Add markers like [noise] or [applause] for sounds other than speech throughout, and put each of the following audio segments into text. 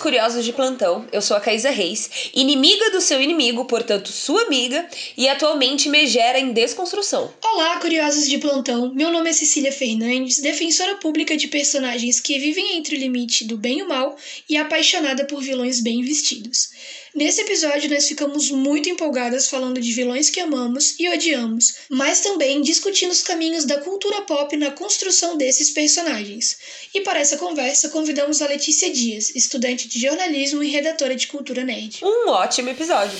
Curiosos de plantão. Eu sou a Caísa Reis, inimiga do seu inimigo, portanto sua amiga, e atualmente megera em desconstrução. Olá, curiosos de plantão. Meu nome é Cecília Fernandes, defensora pública de personagens que vivem entre o limite do bem e o mal e apaixonada por vilões bem vestidos. Nesse episódio, nós ficamos muito empolgadas falando de vilões que amamos e odiamos, mas também discutindo os caminhos da cultura pop na construção desses personagens. E para essa conversa, convidamos a Letícia Dias, estudante de jornalismo e redatora de cultura nerd. Um ótimo episódio!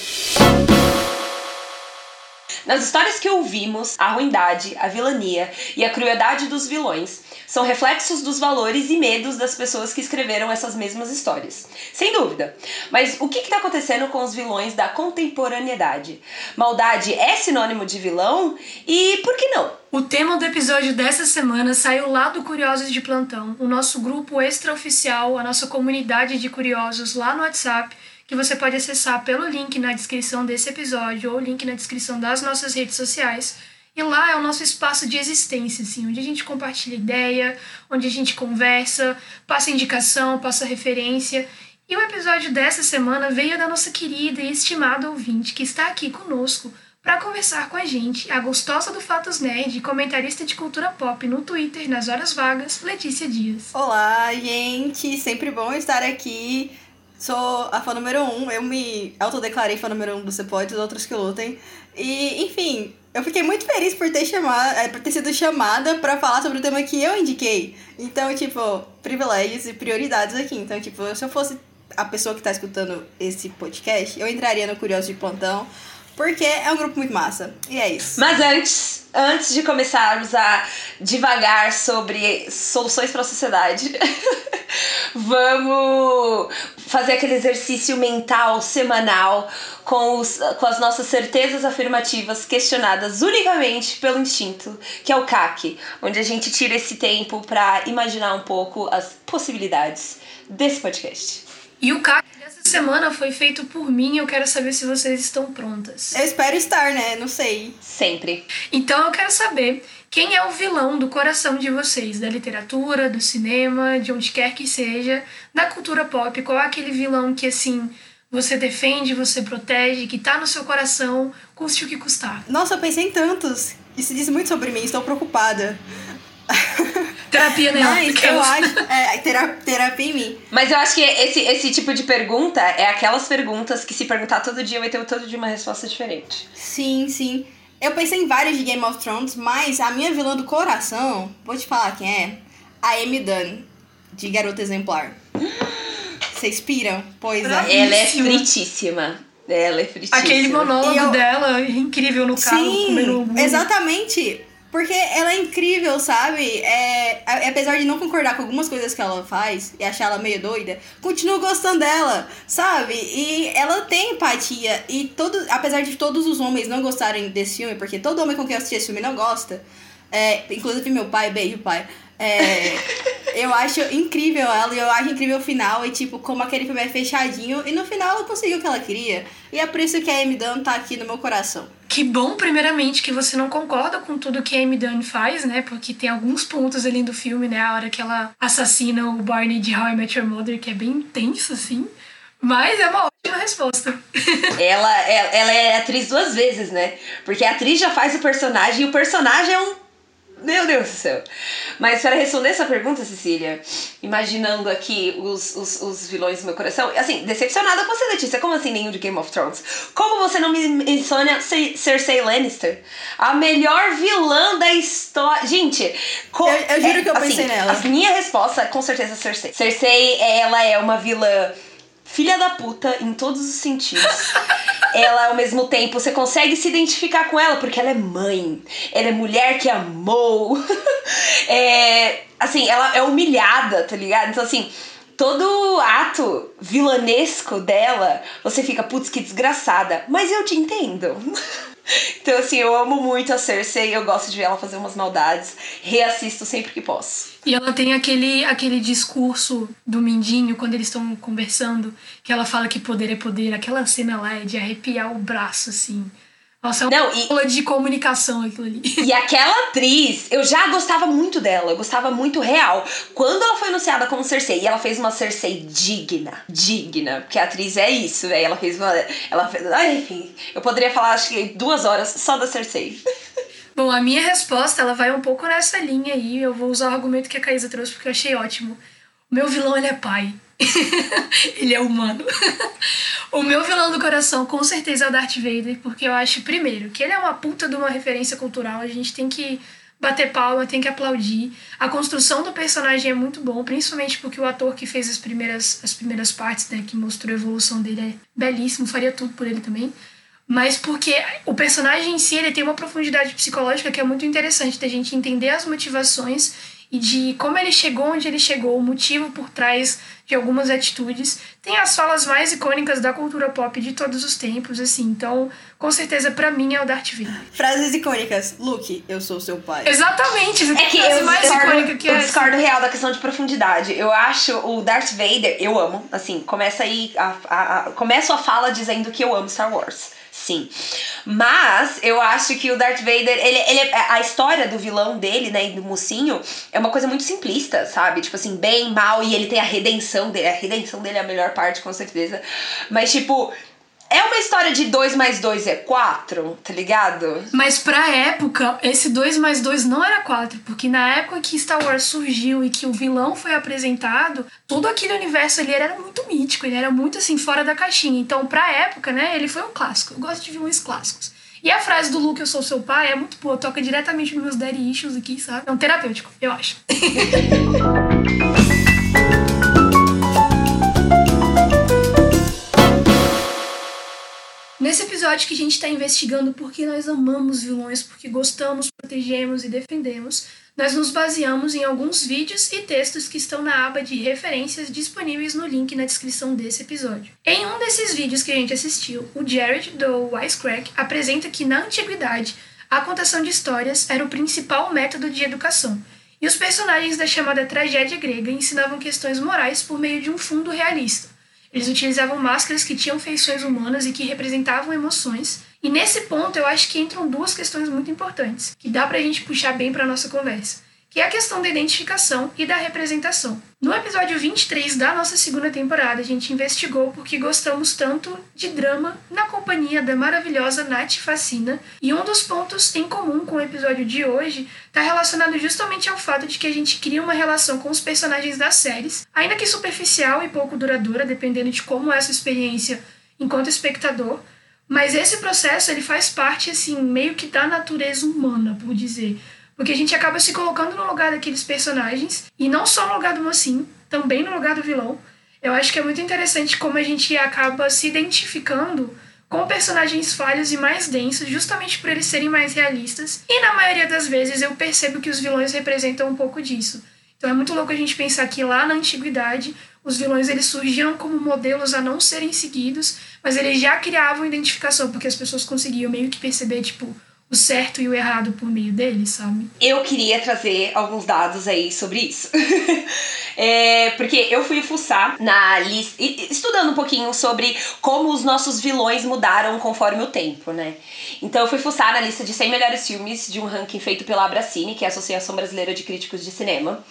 Nas histórias que ouvimos, a ruindade, a vilania e a crueldade dos vilões são reflexos dos valores e medos das pessoas que escreveram essas mesmas histórias. Sem dúvida. Mas o que está acontecendo com os vilões da contemporaneidade? Maldade é sinônimo de vilão? E por que não? O tema do episódio dessa semana saiu lá do Curiosos de Plantão, o nosso grupo extraoficial, a nossa comunidade de curiosos lá no WhatsApp que você pode acessar pelo link na descrição desse episódio ou link na descrição das nossas redes sociais. E lá é o nosso espaço de existência, assim, onde a gente compartilha ideia, onde a gente conversa, passa indicação, passa referência. E o episódio dessa semana veio da nossa querida e estimada ouvinte que está aqui conosco para conversar com a gente, a gostosa do Fatos Nerd, comentarista de cultura pop no Twitter nas horas vagas, Letícia Dias. Olá, gente, sempre bom estar aqui Sou a fã número um, eu me autodeclarei fã número um do Cepode, dos outros que lutem. E, enfim, eu fiquei muito feliz por ter, chamado, é, por ter sido chamada para falar sobre o tema que eu indiquei. Então, tipo, privilégios e prioridades aqui. Então, tipo, se eu fosse a pessoa que tá escutando esse podcast, eu entraria no Curioso de Plantão, porque é um grupo muito massa. E é isso. Mas antes, antes de começarmos a divagar sobre soluções para a sociedade, [laughs] vamos fazer aquele exercício mental semanal com, os, com as nossas certezas afirmativas questionadas unicamente pelo instinto, que é o CAC, onde a gente tira esse tempo para imaginar um pouco as possibilidades desse podcast. E o CAC dessa semana foi feito por mim, eu quero saber se vocês estão prontas. Eu espero estar, né? Não sei. Sempre. Então eu quero saber quem é o vilão do coração de vocês, da literatura, do cinema, de onde quer que seja, da cultura pop, qual é aquele vilão que assim você defende, você protege, que tá no seu coração, custe o que custar. Nossa, eu pensei em tantos. Isso diz muito sobre mim, estou preocupada. [laughs] Terapia né? Mas eu acho. [laughs] É, terapia, terapia em mim. Mas eu acho que esse, esse tipo de pergunta é aquelas perguntas que se perguntar todo dia vai ter todo dia uma resposta diferente. Sim, sim. Eu pensei em vários de Game of Thrones, mas a minha vilã do coração, vou te falar quem é, a Amy Dunn, de Garota Exemplar. [gasps] Vocês piram? Pois é. Ela é fritíssima. Ela é fritíssima. Aquele monólogo eu... dela, incrível no carro, Sim, comendo exatamente. Porque ela é incrível, sabe? É, apesar de não concordar com algumas coisas que ela faz e achar ela meio doida, continuo gostando dela, sabe? E ela tem empatia. E todo, apesar de todos os homens não gostarem desse filme, porque todo homem com quem eu assisti esse filme não gosta, é, inclusive meu pai, beijo, pai. É, eu acho incrível ela e eu acho incrível o final e, tipo, como aquele filme é fechadinho e no final ela conseguiu o que ela queria. E é por isso que a Amy Dunn tá aqui no meu coração. Que bom, primeiramente, que você não concorda com tudo que a Amy Dunn faz, né? Porque tem alguns pontos ali do filme, né? A hora que ela assassina o Barney de How I Met Your Mother, que é bem intenso, assim. Mas é uma ótima resposta. [laughs] ela, ela, ela é atriz duas vezes, né? Porque a atriz já faz o personagem e o personagem é um meu Deus do céu. Mas para responder essa pergunta, Cecília, imaginando aqui os, os, os vilões do meu coração, assim, decepcionada com você, Letícia. Como assim nenhum de Game of Thrones? Como você não me menciona Cersei Lannister? A melhor vilã da história. Gente, eu, eu, juro é, que eu pensei assim, nela. A minha resposta é com certeza Cersei. Cersei, ela é uma vilã filha da puta em todos os sentidos. ela, ao mesmo tempo, você consegue se identificar com ela porque ela é mãe, ela é mulher que amou. [laughs] é, assim, ela é humilhada, tá ligado? Então, assim, todo ato vilanesco dela, você fica, putz, que desgraçada. Mas eu te entendo. [laughs] então, assim, eu amo muito a Cersei, eu gosto de ver ela fazer umas maldades. Reassisto sempre que posso. E ela tem aquele, aquele discurso do Mindinho, quando eles estão conversando, que ela fala que poder é poder. Aquela cena lá é de arrepiar o braço, assim. Nossa, é uma Não, e- aula de comunicação aquilo ali. [laughs] E aquela atriz, eu já gostava muito dela, eu gostava muito real. Quando ela foi anunciada como Cersei, e ela fez uma Cersei digna, digna, porque a atriz é isso, velho. Ela fez uma. Ela fez. Ai, enfim, eu poderia falar, acho que duas horas só da Cersei. [laughs] Bom, a minha resposta, ela vai um pouco nessa linha aí. Eu vou usar o argumento que a Caísa trouxe porque eu achei ótimo. O meu vilão, ele é pai. [laughs] ele é humano. [laughs] o meu vilão do coração, com certeza, é o Darth Vader, porque eu acho, primeiro, que ele é uma puta de uma referência cultural. A gente tem que bater palma, tem que aplaudir. A construção do personagem é muito bom, principalmente porque o ator que fez as primeiras, as primeiras partes, né, que mostrou a evolução dele, é belíssimo, faria tudo por ele também. Mas porque o personagem em si ele tem uma profundidade psicológica que é muito interessante da gente entender as motivações e de como ele chegou onde ele chegou, o motivo por trás de algumas atitudes. Tem as falas mais icônicas da cultura pop de todos os tempos, assim. Então, com certeza, pra mim é o Darth Vader. Frases icônicas. Luke, eu sou seu pai. Exatamente! É que a eu mais discordo, icônica que eu é. discordo real da questão de profundidade. Eu acho o Darth Vader, eu amo. Assim, começa aí. A, a, a, começo a fala dizendo que eu amo Star Wars. Sim. Mas eu acho que o Darth Vader, ele, ele, a história do vilão dele, né, e do mocinho, é uma coisa muito simplista, sabe? Tipo assim, bem, mal, e ele tem a redenção dele. A redenção dele é a melhor parte, com certeza. Mas, tipo, é uma história de 2 mais 2 é 4, tá ligado? Mas pra época, esse 2 mais 2 não era 4, porque na época que Star Wars surgiu e que o vilão foi apresentado, todo aquele universo ali era muito mítico, ele era muito assim, fora da caixinha. Então, pra época, né, ele foi um clássico. Eu gosto de vilões clássicos. E a frase do Luke, eu sou seu pai, é muito boa, toca diretamente nos meus daddy issues aqui, sabe? É um terapêutico, eu acho. [laughs] episódio que a gente está investigando porque nós amamos vilões, porque gostamos, protegemos e defendemos, nós nos baseamos em alguns vídeos e textos que estão na aba de referências disponíveis no link na descrição desse episódio. Em um desses vídeos que a gente assistiu, o Jared, do Wisecrack, apresenta que na antiguidade a contação de histórias era o principal método de educação, e os personagens da chamada tragédia grega ensinavam questões morais por meio de um fundo realista. Eles utilizavam máscaras que tinham feições humanas e que representavam emoções. E nesse ponto eu acho que entram duas questões muito importantes, que dá pra gente puxar bem pra nossa conversa, que é a questão da identificação e da representação. No episódio 23 da nossa segunda temporada, a gente investigou porque gostamos tanto de drama na companhia da maravilhosa Nath Facina, e um dos pontos em comum com o episódio de hoje está relacionado justamente ao fato de que a gente cria uma relação com os personagens das séries, ainda que superficial e pouco duradoura, dependendo de como é essa experiência enquanto espectador, mas esse processo ele faz parte assim meio que da natureza humana, por dizer. Porque a gente acaba se colocando no lugar daqueles personagens, e não só no lugar do mocinho, também no lugar do vilão. Eu acho que é muito interessante como a gente acaba se identificando com personagens falhos e mais densos, justamente por eles serem mais realistas. E na maioria das vezes eu percebo que os vilões representam um pouco disso. Então é muito louco a gente pensar que lá na antiguidade os vilões eles surgiram como modelos a não serem seguidos, mas eles já criavam identificação, porque as pessoas conseguiam meio que perceber, tipo, o certo e o errado por meio deles, sabe? Eu queria trazer alguns dados aí sobre isso. [laughs] é, porque eu fui fuçar na lista, estudando um pouquinho sobre como os nossos vilões mudaram conforme o tempo, né? Então eu fui fuçar na lista de 100 melhores filmes de um ranking feito pela Abracine, que é a Associação Brasileira de Críticos de Cinema.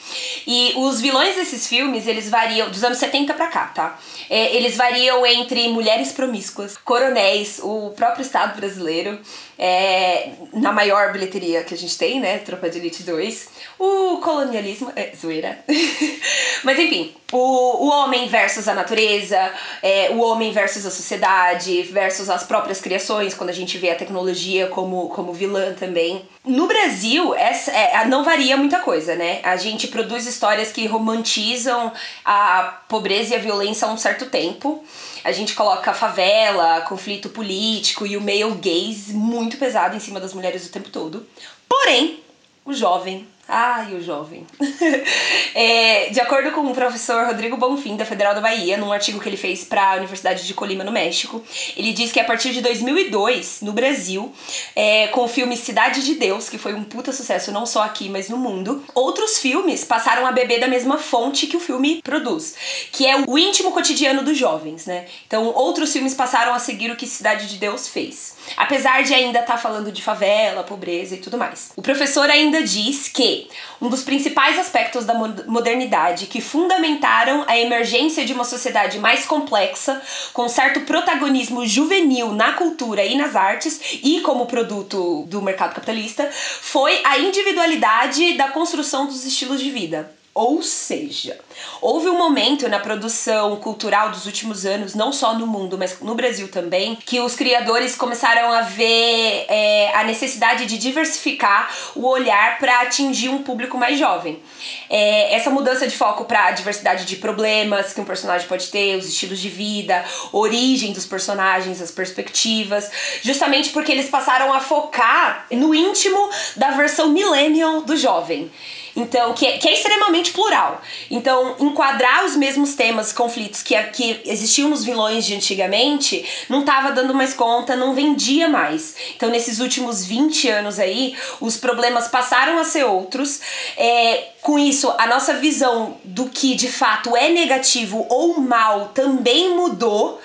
E os vilões desses filmes, eles variam, dos anos 70 pra cá, tá? É, eles variam entre mulheres promíscuas, coronéis, o próprio Estado brasileiro, é, na maior bilheteria que a gente tem, né? Tropa de Elite 2. O colonialismo. É, zoeira. [laughs] Mas enfim, o, o homem versus a natureza, é, o homem versus a sociedade, versus as próprias criações, quando a gente vê a tecnologia como, como vilã também. No Brasil, essa, é, não varia muita coisa, né? A gente produz histórias que romantizam a pobreza e a violência há um certo tempo. A gente coloca favela, conflito político e o male gaze muito pesado em cima das mulheres o tempo todo. Porém, o jovem Ai, o jovem. [laughs] é, de acordo com o professor Rodrigo Bonfim, da Federal da Bahia, num artigo que ele fez para a Universidade de Colima, no México, ele diz que a partir de 2002, no Brasil, é, com o filme Cidade de Deus, que foi um puta sucesso não só aqui, mas no mundo, outros filmes passaram a beber da mesma fonte que o filme produz, que é o íntimo cotidiano dos jovens, né? Então, outros filmes passaram a seguir o que Cidade de Deus fez apesar de ainda estar tá falando de favela, pobreza e tudo mais. O professor ainda diz que um dos principais aspectos da modernidade que fundamentaram a emergência de uma sociedade mais complexa, com certo protagonismo juvenil na cultura e nas artes e como produto do mercado capitalista, foi a individualidade da construção dos estilos de vida. Ou seja, houve um momento na produção cultural dos últimos anos, não só no mundo, mas no Brasil também, que os criadores começaram a ver é, a necessidade de diversificar o olhar para atingir um público mais jovem. É, essa mudança de foco para a diversidade de problemas que um personagem pode ter, os estilos de vida, origem dos personagens, as perspectivas, justamente porque eles passaram a focar no íntimo da versão millennial do jovem. Então, que é, que é extremamente plural. Então, enquadrar os mesmos temas, conflitos que, que existiam nos vilões de antigamente, não estava dando mais conta, não vendia mais. Então, nesses últimos 20 anos aí, os problemas passaram a ser outros. É, com isso, a nossa visão do que de fato é negativo ou mal também mudou.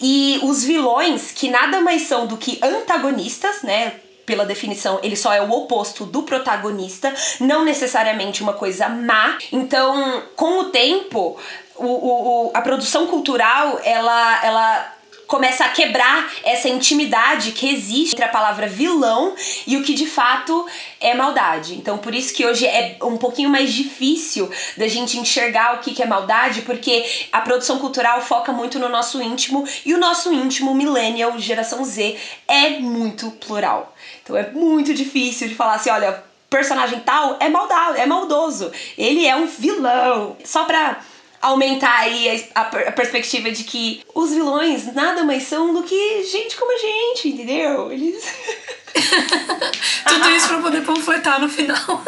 E os vilões, que nada mais são do que antagonistas, né? Pela definição, ele só é o oposto do protagonista, não necessariamente uma coisa má. Então, com o tempo, o, o, a produção cultural, ela, ela começa a quebrar essa intimidade que existe entre a palavra vilão e o que de fato é maldade. Então, por isso que hoje é um pouquinho mais difícil da gente enxergar o que é maldade, porque a produção cultural foca muito no nosso íntimo e o nosso íntimo, millennial, geração Z, é muito plural. Então, é muito difícil de falar assim: olha, personagem tal é maldado, é maldoso, ele é um vilão. Só pra aumentar aí a, a, perspectiva de que os vilões nada mais são do que gente como a gente, entendeu? Eles. [laughs] Tudo isso pra poder panfletar no final. [laughs]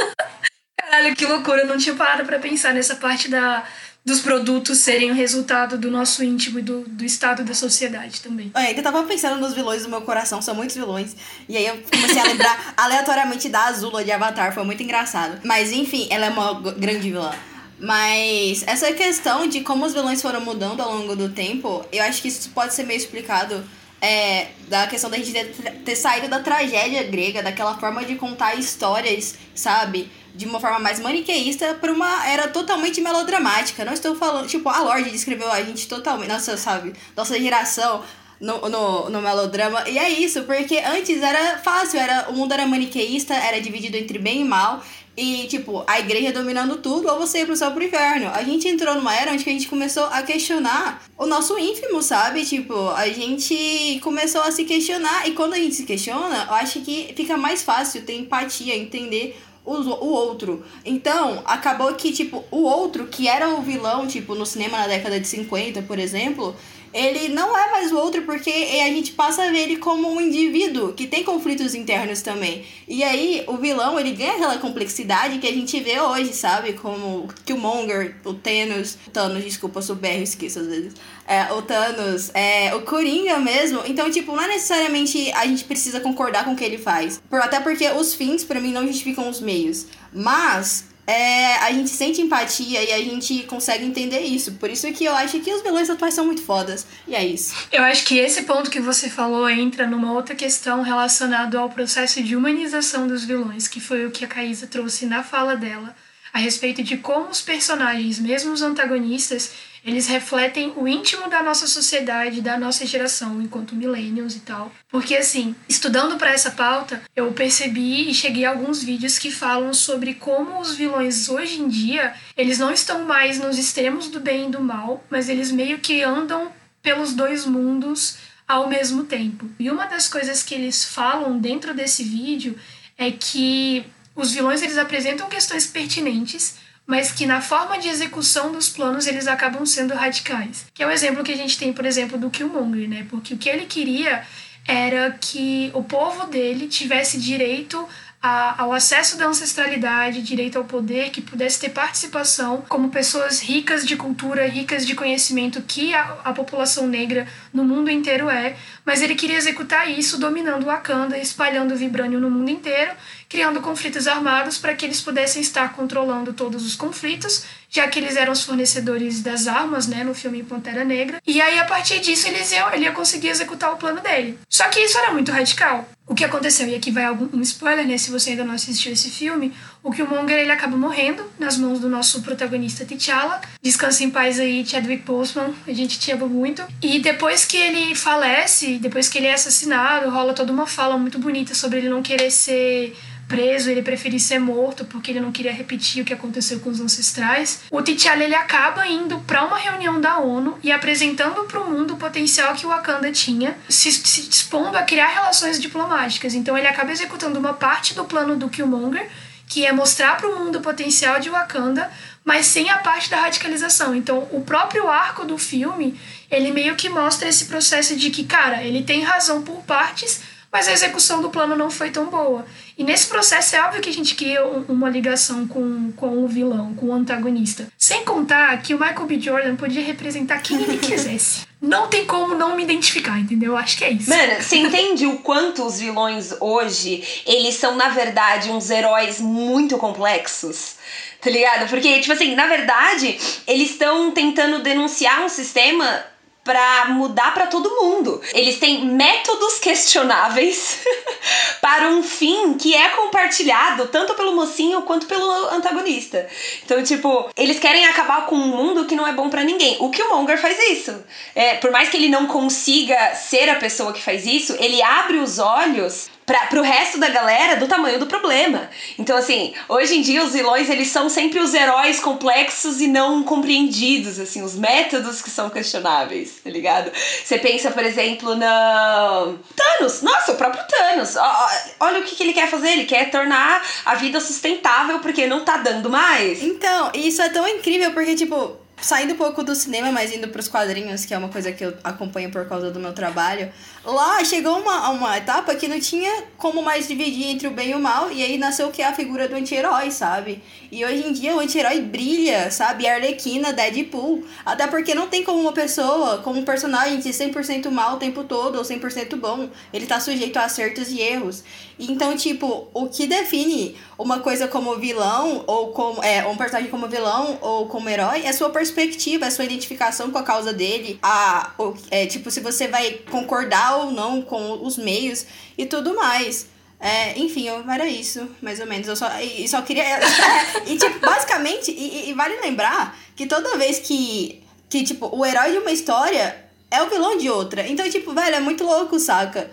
Caralho, que loucura, eu não tinha parado pra pensar nessa parte da, dos produtos serem o resultado do nosso íntimo e do, do estado da sociedade também. Eu ainda tava pensando nos vilões do meu coração, são muitos vilões. E aí eu comecei a lembrar [laughs] aleatoriamente da Azula de Avatar, foi muito engraçado. Mas enfim, ela é uma grande vilã. Mas essa questão de como os vilões foram mudando ao longo do tempo, eu acho que isso pode ser meio explicado é, da questão da gente ter, ter saído da tragédia grega, daquela forma de contar histórias, sabe? De uma forma mais maniqueísta para uma era totalmente melodramática. Não estou falando, tipo, a Lorde descreveu a gente totalmente, nossa, sabe? Nossa geração no, no, no melodrama. E é isso, porque antes era fácil, era o mundo era maniqueísta, era dividido entre bem e mal. E, tipo, a igreja dominando tudo, ou você ir pro céu pro inferno. A gente entrou numa era onde a gente começou a questionar o nosso ínfimo, sabe? Tipo, a gente começou a se questionar. E quando a gente se questiona, eu acho que fica mais fácil ter empatia, entender o, outro. Então, acabou que, tipo, o outro, que era o vilão, tipo, no cinema na década de 50, por exemplo, ele não é mais o outro porque a gente passa a ver ele como um indivíduo que tem conflitos internos também. E aí o vilão ele ganha aquela complexidade que a gente vê hoje, sabe? Como o Killmonger, o Thanos, Thanos, desculpa, sou BR, esqueço às vezes. É, o Thanos, é, o Coringa mesmo. Então, tipo, não é necessariamente a gente precisa concordar com o que ele faz. Por, até porque os fins, para mim, não justificam os meios. Mas é, a gente sente empatia e a gente consegue entender isso. Por isso que eu acho que os vilões atuais são muito fodas. E é isso. Eu acho que esse ponto que você falou entra numa outra questão relacionada ao processo de humanização dos vilões, que foi o que a Caísa trouxe na fala dela, a respeito de como os personagens, mesmo os antagonistas, eles refletem o íntimo da nossa sociedade, da nossa geração, enquanto millennials e tal. Porque, assim, estudando para essa pauta, eu percebi e cheguei a alguns vídeos que falam sobre como os vilões hoje em dia, eles não estão mais nos extremos do bem e do mal, mas eles meio que andam pelos dois mundos ao mesmo tempo. E uma das coisas que eles falam dentro desse vídeo é que os vilões eles apresentam questões pertinentes, mas que na forma de execução dos planos eles acabam sendo radicais. Que é o exemplo que a gente tem, por exemplo, do Killmonger, né? Porque o que ele queria era que o povo dele tivesse direito a, ao acesso da ancestralidade, direito ao poder, que pudesse ter participação como pessoas ricas de cultura, ricas de conhecimento que a, a população negra no mundo inteiro é, mas ele queria executar isso dominando Wakanda, espalhando o vibrânio no mundo inteiro, criando conflitos armados para que eles pudessem estar controlando todos os conflitos, já que eles eram os fornecedores das armas, né, no filme Pantera Negra. E aí, a partir disso, eles iam, ele ia conseguir executar o plano dele. Só que isso era muito radical. O que aconteceu, e aqui vai algum, um spoiler, né, se você ainda não assistiu esse filme, o Killmonger, ele acaba morrendo nas mãos do nosso protagonista T'Challa. Descansa em paz aí, Chadwick Boseman, a gente te ama muito. E depois que ele falece, depois que ele é assassinado, rola toda uma fala muito bonita sobre ele não querer ser preso, ele preferia ser morto porque ele não queria repetir o que aconteceu com os ancestrais. O T'Challa ele acaba indo para uma reunião da ONU e apresentando para o mundo o potencial que o Wakanda tinha, se, se dispondo a criar relações diplomáticas. Então ele acaba executando uma parte do plano do Killmonger, que é mostrar para o mundo o potencial de Wakanda, mas sem a parte da radicalização. Então o próprio arco do filme, ele meio que mostra esse processo de que, cara, ele tem razão por partes, mas a execução do plano não foi tão boa. E nesse processo é óbvio que a gente cria uma ligação com, com o vilão, com o antagonista. Sem contar que o Michael B. Jordan podia representar quem ele [laughs] quisesse. Não tem como não me identificar, entendeu? Acho que é isso. Mano, você entende o quanto os vilões hoje, eles são, na verdade, uns heróis muito complexos? Tá ligado? Porque, tipo assim, na verdade, eles estão tentando denunciar um sistema para mudar para todo mundo. Eles têm métodos questionáveis [laughs] para um fim que é compartilhado tanto pelo mocinho quanto pelo antagonista. Então, tipo, eles querem acabar com um mundo que não é bom para ninguém. O Killmonger faz isso. É, por mais que ele não consiga ser a pessoa que faz isso, ele abre os olhos para pro resto da galera do tamanho do problema. Então, assim, hoje em dia os vilões, eles são sempre os heróis complexos e não compreendidos, assim, os métodos que são questionáveis, tá ligado? Você pensa, por exemplo, na Thanos. Nossa, o próprio Thanos. Olha o que, que ele quer fazer, ele quer tornar a vida sustentável porque não tá dando mais. Então, isso é tão incrível porque, tipo, saindo um pouco do cinema, mas indo para os quadrinhos, que é uma coisa que eu acompanho por causa do meu trabalho, lá chegou uma, uma etapa que não tinha como mais dividir entre o bem e o mal, e aí nasceu o que é a figura do anti-herói, sabe? E hoje em dia o anti-herói brilha, sabe? Arlequina, Deadpool. Até porque não tem como uma pessoa, como um personagem ser 100% mal o tempo todo ou 100% bom. Ele tá sujeito a acertos e erros. Então, tipo, o que define uma coisa como vilão, ou como. É, um personagem como vilão ou como herói, é sua perspectiva, é sua identificação com a causa dele. A, é, tipo, se você vai concordar ou não com os meios e tudo mais. É, enfim, eu, era isso, mais ou menos. Eu só, e, só queria. [laughs] e, tipo, basicamente, e, e, vale lembrar que toda vez que, que, tipo, o herói de uma história é o vilão de outra. Então, tipo, velho, é muito louco, saca?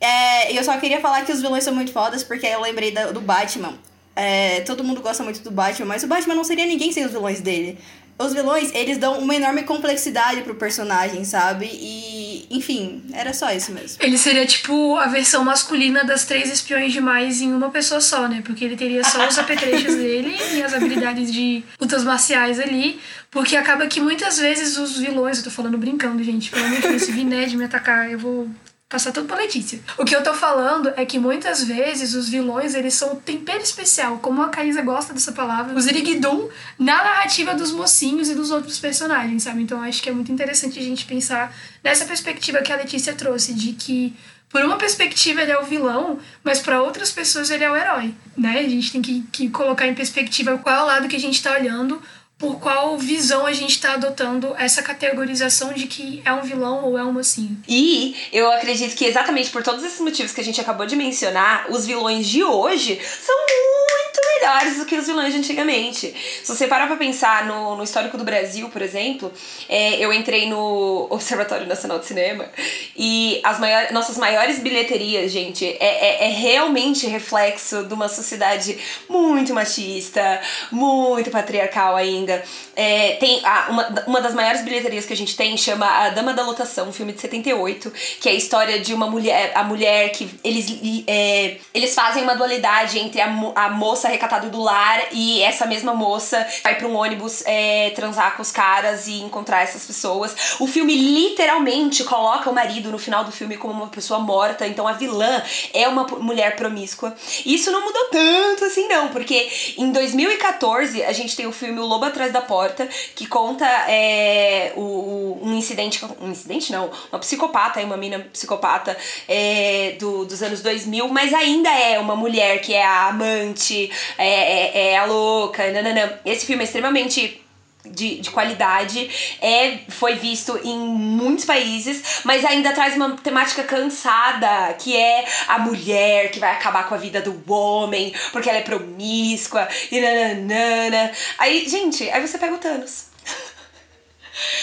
É, eu só queria falar que os vilões são muito fodas, porque eu lembrei do, do Batman. É, todo mundo gosta muito do Batman, mas o Batman não seria ninguém sem os vilões dele os vilões, eles dão uma enorme complexidade pro personagem, sabe? E, enfim, era só isso mesmo. Ele seria tipo a versão masculina das três espiões demais em uma pessoa só, né? Porque ele teria só os apetrechos [laughs] dele e as habilidades de lutas marciais ali. Porque acaba que muitas vezes os vilões, eu tô falando brincando, gente, pelo amor de Deus, se vir Ned me atacar, eu vou passar tudo pra Letícia. O que eu tô falando é que muitas vezes os vilões, eles são tempero especial, como a Caísa gosta dessa palavra, os Irigdum na narrativa dos mocinhos e dos outros personagens, sabe? Então acho que é muito interessante a gente pensar nessa perspectiva que a Letícia trouxe, de que por uma perspectiva ele é o vilão, mas para outras pessoas ele é o herói, né? A gente tem que, que colocar em perspectiva qual é o lado que a gente tá olhando, por qual visão a gente está adotando essa categorização de que é um vilão ou é um mocinho. E eu acredito que exatamente por todos esses motivos que a gente acabou de mencionar, os vilões de hoje são muito melhores do que os vilões de antigamente. Se você parar pra pensar no, no histórico do Brasil, por exemplo, é, eu entrei no Observatório Nacional de Cinema e as maiores, nossas maiores bilheterias, gente, é, é, é realmente reflexo de uma sociedade muito machista, muito patriarcal ainda. É, tem a, uma, uma das maiores bilheterias que a gente tem chama A Dama da Lotação, um filme de 78, que é a história de uma mulher, a mulher que eles, é, eles fazem uma dualidade entre a, a moça recatada do lar e essa mesma moça vai para um ônibus é, transar com os caras e encontrar essas pessoas. O filme literalmente coloca o marido no final do filme como uma pessoa morta, então a vilã é uma mulher promíscua. Isso não mudou tanto assim, não, porque em 2014 a gente tem o filme O Lobo Atrás da Porta, que conta é, o, um incidente. Um incidente não, uma psicopata, uma mina psicopata é, do, dos anos 2000, mas ainda é uma mulher que é a amante, é, é, é a louca, nananã. Esse filme é extremamente de, de qualidade, é, foi visto em muitos países, mas ainda traz uma temática cansada, que é a mulher que vai acabar com a vida do homem, porque ela é promíscua, e nananana. Aí, gente, aí você pega o Thanos.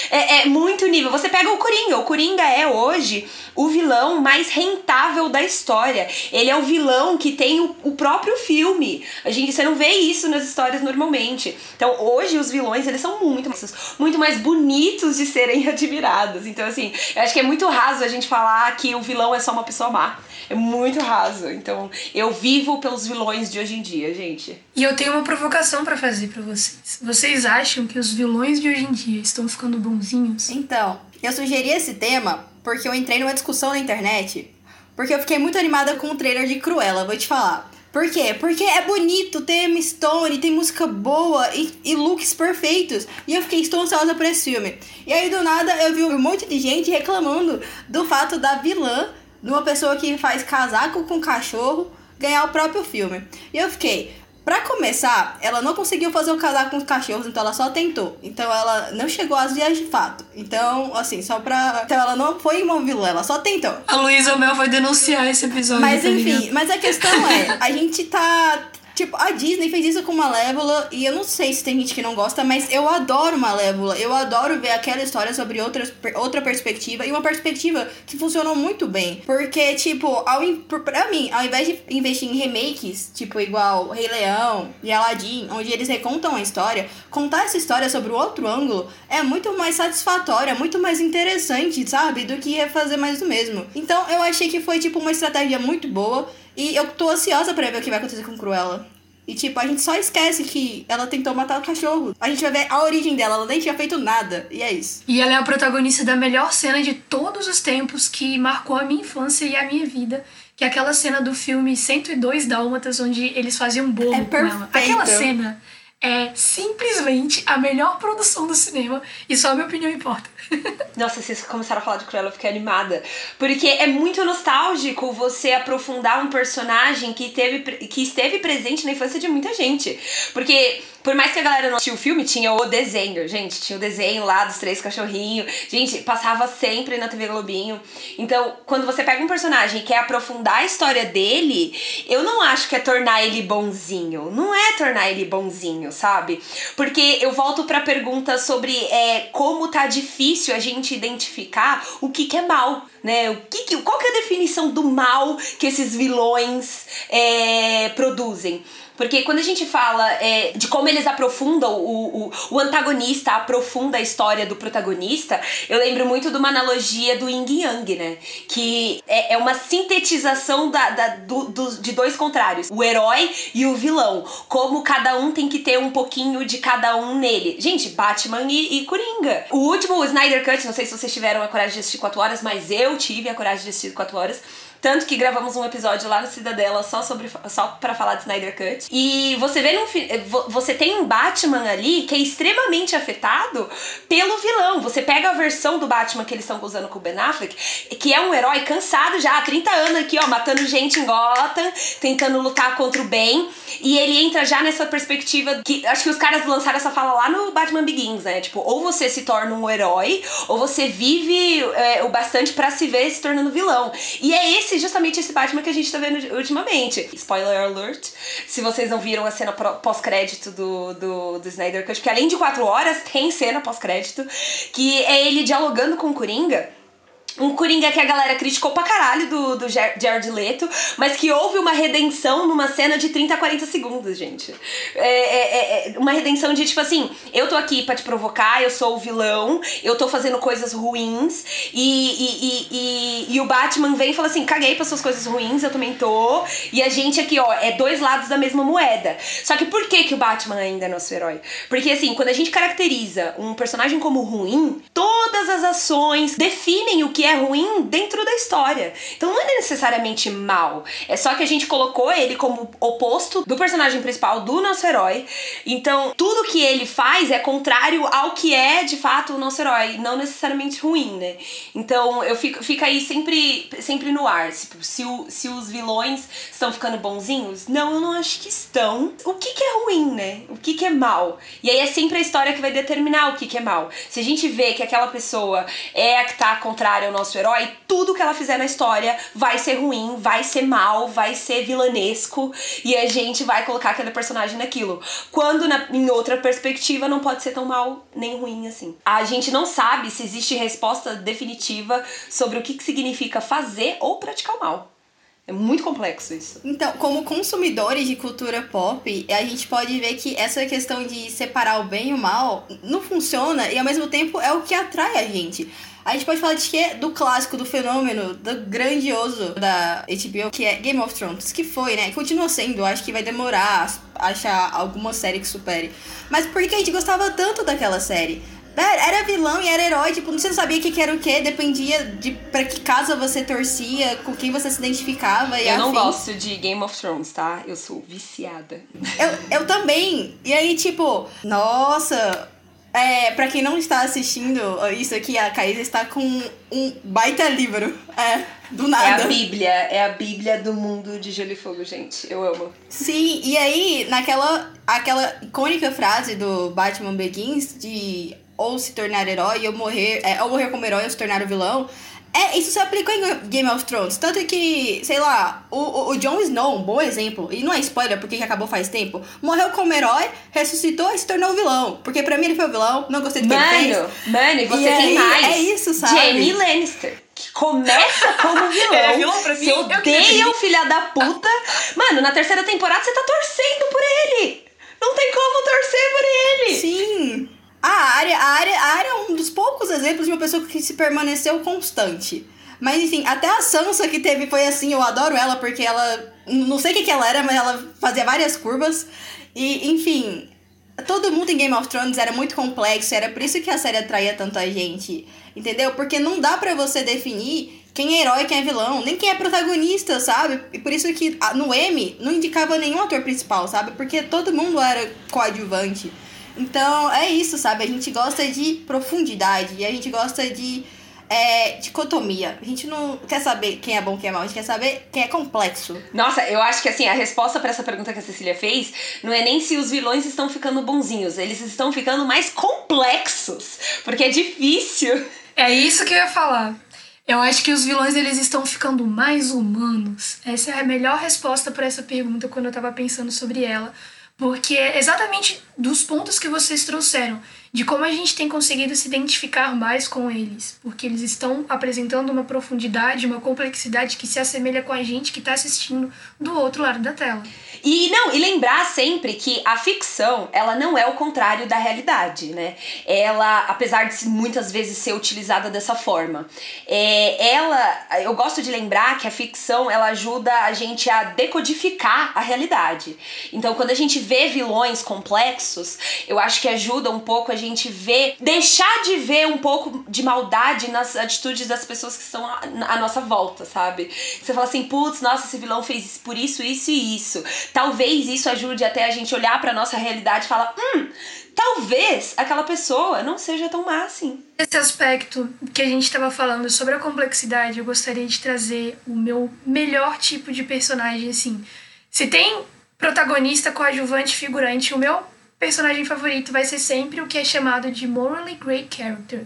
É, é, muito nível. Você pega o Coringa. O Coringa é hoje o vilão mais rentável da história. Ele é o vilão que tem o, o próprio filme. A gente, você não vê isso nas histórias normalmente. Então, hoje os vilões, eles são muito muito mais bonitos de serem [laughs] admirados. Então, assim, eu acho que é muito raso a gente falar que o vilão é só uma pessoa má. É muito raso. Então, eu vivo pelos vilões de hoje em dia, gente. E eu tenho uma provocação para fazer para vocês. Vocês acham que os vilões de hoje em dia estão ficando bonzinhos? Então, eu sugeri esse tema porque eu entrei numa discussão na internet. Porque eu fiquei muito animada com o trailer de Cruella, vou te falar. Por quê? Porque é bonito, tem Emma Stone, tem música boa e, e, looks perfeitos. E eu fiquei ansiosa por esse filme. E aí do nada eu vi um monte de gente reclamando do fato da vilã, de uma pessoa que faz casaco com cachorro, ganhar o próprio filme. E eu fiquei, Pra começar, ela não conseguiu fazer o casar com os cachorros, então ela só tentou. Então ela não chegou às vias de fato. Então, assim, só pra. Então ela não foi uma vilã, ela só tentou. A Luísa Mel vai denunciar esse episódio. Mas tá enfim, mas a questão é, a [laughs] gente tá Tipo, a Disney fez isso com Malévola e eu não sei se tem gente que não gosta, mas eu adoro Malévola. Eu adoro ver aquela história sobre outras, outra perspectiva e uma perspectiva que funcionou muito bem. Porque, tipo, ao, pra mim, ao invés de investir em remakes, tipo, igual Rei Leão e Aladdin, onde eles recontam a história, contar essa história sobre o outro ângulo é muito mais satisfatório, é muito mais interessante, sabe? Do que fazer mais do mesmo. Então eu achei que foi, tipo, uma estratégia muito boa. E eu tô ansiosa pra ver o que vai acontecer com Cruella. E, tipo, a gente só esquece que ela tentou matar o cachorro. A gente vai ver a origem dela, ela nem tinha feito nada. E é isso. E ela é a protagonista da melhor cena de todos os tempos que marcou a minha infância e a minha vida. Que é aquela cena do filme 102 Dálmatas, onde eles faziam bolo é com ela. Aquela cena é simplesmente a melhor produção do cinema e só a minha opinião importa. Nossa, vocês começaram a falar de Cruella, eu fiquei animada. Porque é muito nostálgico você aprofundar um personagem que, teve, que esteve presente na infância de muita gente. Porque por mais que a galera não assistiu o filme, tinha o desenho, gente. Tinha o desenho lá dos três cachorrinhos. Gente, passava sempre na TV Globinho. Então, quando você pega um personagem e quer aprofundar a história dele, eu não acho que é tornar ele bonzinho. Não é tornar ele bonzinho, sabe? Porque eu volto pra pergunta sobre é, como tá difícil a gente identificar o que, que é mal né? O que, que, qual que é a definição do mal que esses vilões é, produzem? Porque quando a gente fala é, de como eles aprofundam, o, o, o, antagonista aprofunda a história do protagonista, eu lembro muito de uma analogia do Yin Yang, né? Que é, é uma sintetização da, da do, do, de dois contrários: o herói e o vilão. Como cada um tem que ter um pouquinho de cada um nele. Gente, Batman e, e Coringa. O último, o Snyder Cut, não sei se vocês tiveram a coragem de assistir 4 horas, mas eu tive a coragem de assistir 4 horas tanto que gravamos um episódio lá no Cidadela só sobre só para falar de Snyder Cut. E você vê no você tem um Batman ali que é extremamente afetado pelo vilão. Você pega a versão do Batman que eles estão usando com o Ben Affleck, que é um herói cansado já há 30 anos aqui, ó, matando gente em Gotham, tentando lutar contra o bem, e ele entra já nessa perspectiva que acho que os caras lançaram essa fala lá no Batman Begins, né? Tipo, ou você se torna um herói, ou você vive é, o bastante para se ver se tornando vilão. E é esse esse, justamente esse Batman que a gente tá vendo ultimamente. Spoiler alert, se vocês não viram a cena pós-crédito do, do, do Snyder Cut, porque além de quatro horas, tem cena pós-crédito, que é ele dialogando com o Coringa um Coringa que a galera criticou pra caralho do, do Jared Leto, mas que houve uma redenção numa cena de 30 a 40 segundos, gente. É, é, é, uma redenção de tipo assim: eu tô aqui pra te provocar, eu sou o vilão, eu tô fazendo coisas ruins, e, e, e, e o Batman vem e fala assim: caguei para suas coisas ruins, eu também tô. E a gente aqui, ó, é dois lados da mesma moeda. Só que por que, que o Batman ainda é nosso herói? Porque assim, quando a gente caracteriza um personagem como ruim, todas as ações definem o que é ruim dentro da história. Então não é necessariamente mal. É só que a gente colocou ele como oposto do personagem principal do nosso herói. Então, tudo que ele faz é contrário ao que é de fato o nosso herói, não necessariamente ruim, né? Então, eu fico fica aí sempre sempre no ar, tipo, se, o, se os vilões estão ficando bonzinhos? Não, eu não acho que estão. O que que é ruim, né? O que que é mal? E aí é sempre a história que vai determinar o que que é mal. Se a gente vê que aquela pessoa é a que tá contrária ao nosso herói, tudo que ela fizer na história vai ser ruim, vai ser mal, vai ser vilanesco e a gente vai colocar aquele personagem naquilo. Quando na, em outra perspectiva não pode ser tão mal nem ruim assim. A gente não sabe se existe resposta definitiva sobre o que, que significa fazer ou praticar o mal. É muito complexo isso. Então, como consumidores de cultura pop, a gente pode ver que essa questão de separar o bem e o mal não funciona e ao mesmo tempo é o que atrai a gente. A gente pode falar de quê? Do clássico, do fenômeno, do grandioso da HBO, que é Game of Thrones, que foi, né? Continua sendo, acho que vai demorar achar alguma série que supere. Mas por que a gente gostava tanto daquela série? Era vilão e era herói, tipo, você não sabia o que, era o que, dependia de pra que casa você torcia, com quem você se identificava e Eu não afins. gosto de Game of Thrones, tá? Eu sou viciada. Eu, eu também. E aí, tipo, nossa. É, pra quem não está assistindo isso aqui, a Caísa está com um baita livro. É, do É nada. a Bíblia, é a Bíblia do mundo de Gelo e Fogo, gente. Eu amo. Sim, e aí, naquela aquela icônica frase do Batman Begins de ou se tornar herói ou morrer, é, ou morrer como herói ou se tornar o vilão. É, isso se aplicou em Game of Thrones. Tanto que, sei lá, o, o, Jon Snow, um bom exemplo, e não é spoiler porque acabou faz tempo, morreu como herói, ressuscitou e se tornou vilão. Porque pra mim ele foi o vilão, não gostei do que ele fez. Mano, mano, e você E tem aí, mais. é isso, sabe? Jamie Lannister. Que começa [laughs] como vilão. Ele é vilão pra mim? Você odeia o filho da puta. Mano, na terceira temporada você tá torcendo por ele. Não tem como torcer por ele. Sim. A área, a área, a área é um dos poucos exemplos de uma pessoa que se permaneceu constante. Mas enfim, até a Sansa que teve foi assim, eu adoro ela porque ela. Não sei o que, que ela era, mas ela fazia várias curvas. E, enfim, todo mundo em Game of Thrones era muito complexo, era por isso que a série atraía tanto a gente. Entendeu? Porque não dá pra você definir quem é herói quem é vilão, nem quem é protagonista, sabe? E por isso que no M não indicava nenhum ator principal, sabe? Porque todo mundo era coadjuvante. Então é isso, sabe? A gente gosta de profundidade e a gente gosta de é, dicotomia. A gente não quer saber quem é bom quem é mal, a gente quer saber quem é complexo. Nossa, eu acho que assim, a resposta pra essa pergunta que a Cecília fez não é nem se os vilões estão ficando bonzinhos, eles estão ficando mais complexos. Porque é difícil. É isso que eu ia falar. Eu acho que os vilões eles estão ficando mais humanos. Essa é a melhor resposta para essa pergunta quando eu tava pensando sobre ela, porque é exatamente dos pontos que vocês trouxeram, de como a gente tem conseguido se identificar mais com eles, porque eles estão apresentando uma profundidade, uma complexidade que se assemelha com a gente que está assistindo do outro lado da tela. E não, e lembrar sempre que a ficção, ela não é o contrário da realidade, né? Ela, apesar de muitas vezes ser utilizada dessa forma, é, ela, eu gosto de lembrar que a ficção, ela ajuda a gente a decodificar a realidade. Então, quando a gente vê vilões complexos, eu acho que ajuda um pouco a gente ver, deixar de ver um pouco de maldade nas atitudes das pessoas que estão à, nossa volta, sabe? Você fala assim, putz, nossa, esse vilão fez por isso, isso e isso. Talvez isso ajude até a gente olhar pra nossa realidade e falar, hum, talvez aquela pessoa não seja tão má assim. Esse aspecto que a gente estava falando sobre a complexidade, eu gostaria de trazer o meu melhor tipo de personagem, assim. Se tem protagonista, coadjuvante, figurante, o meu personagem favorito vai ser sempre o que é chamado de morally great character.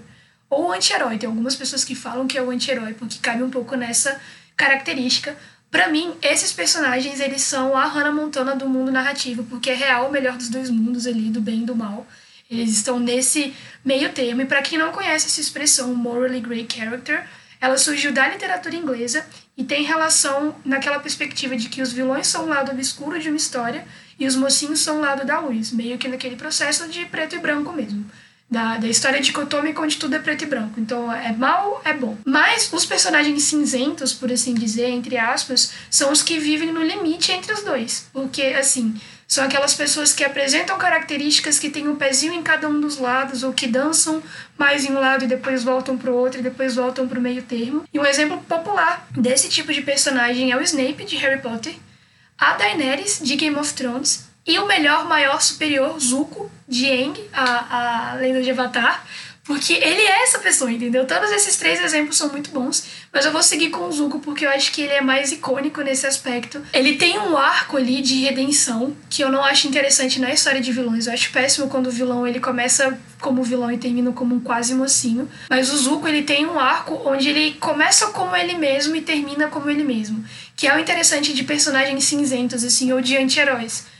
Ou anti-herói. Tem algumas pessoas que falam que é o anti-herói, porque cabe um pouco nessa característica. Pra mim, esses personagens, eles são a Hannah Montana do mundo narrativo, porque é real o melhor dos dois mundos ali, do bem e do mal. Eles estão nesse meio termo. E para quem não conhece essa expressão, morally great character, ela surgiu da literatura inglesa e tem relação naquela perspectiva de que os vilões são o lado obscuro de uma história e os mocinhos são o lado da luz, meio que naquele processo de preto e branco mesmo. da, da história dicotômica onde tudo é preto e branco. Então é mal, é bom. Mas os personagens cinzentos, por assim dizer, entre aspas, são os que vivem no limite entre os dois. Porque, assim, são aquelas pessoas que apresentam características que têm um pezinho em cada um dos lados, ou que dançam mais em um lado e depois voltam para o outro e depois voltam para o meio termo. E um exemplo popular desse tipo de personagem é o Snape de Harry Potter, a Daenerys de Game of Thrones e o melhor, maior, superior, Zuko, de Aang, a, a lenda de Avatar, porque ele é essa pessoa, entendeu? Todos esses três exemplos são muito bons, mas eu vou seguir com o Zuko porque eu acho que ele é mais icônico nesse aspecto. Ele tem um arco ali de redenção que eu não acho interessante na história de vilões. Eu acho péssimo quando o vilão ele começa como vilão e termina como um quase mocinho. Mas o Zuko ele tem um arco onde ele começa como ele mesmo e termina como ele mesmo, que é o interessante de personagens cinzentos assim ou de anti-heróis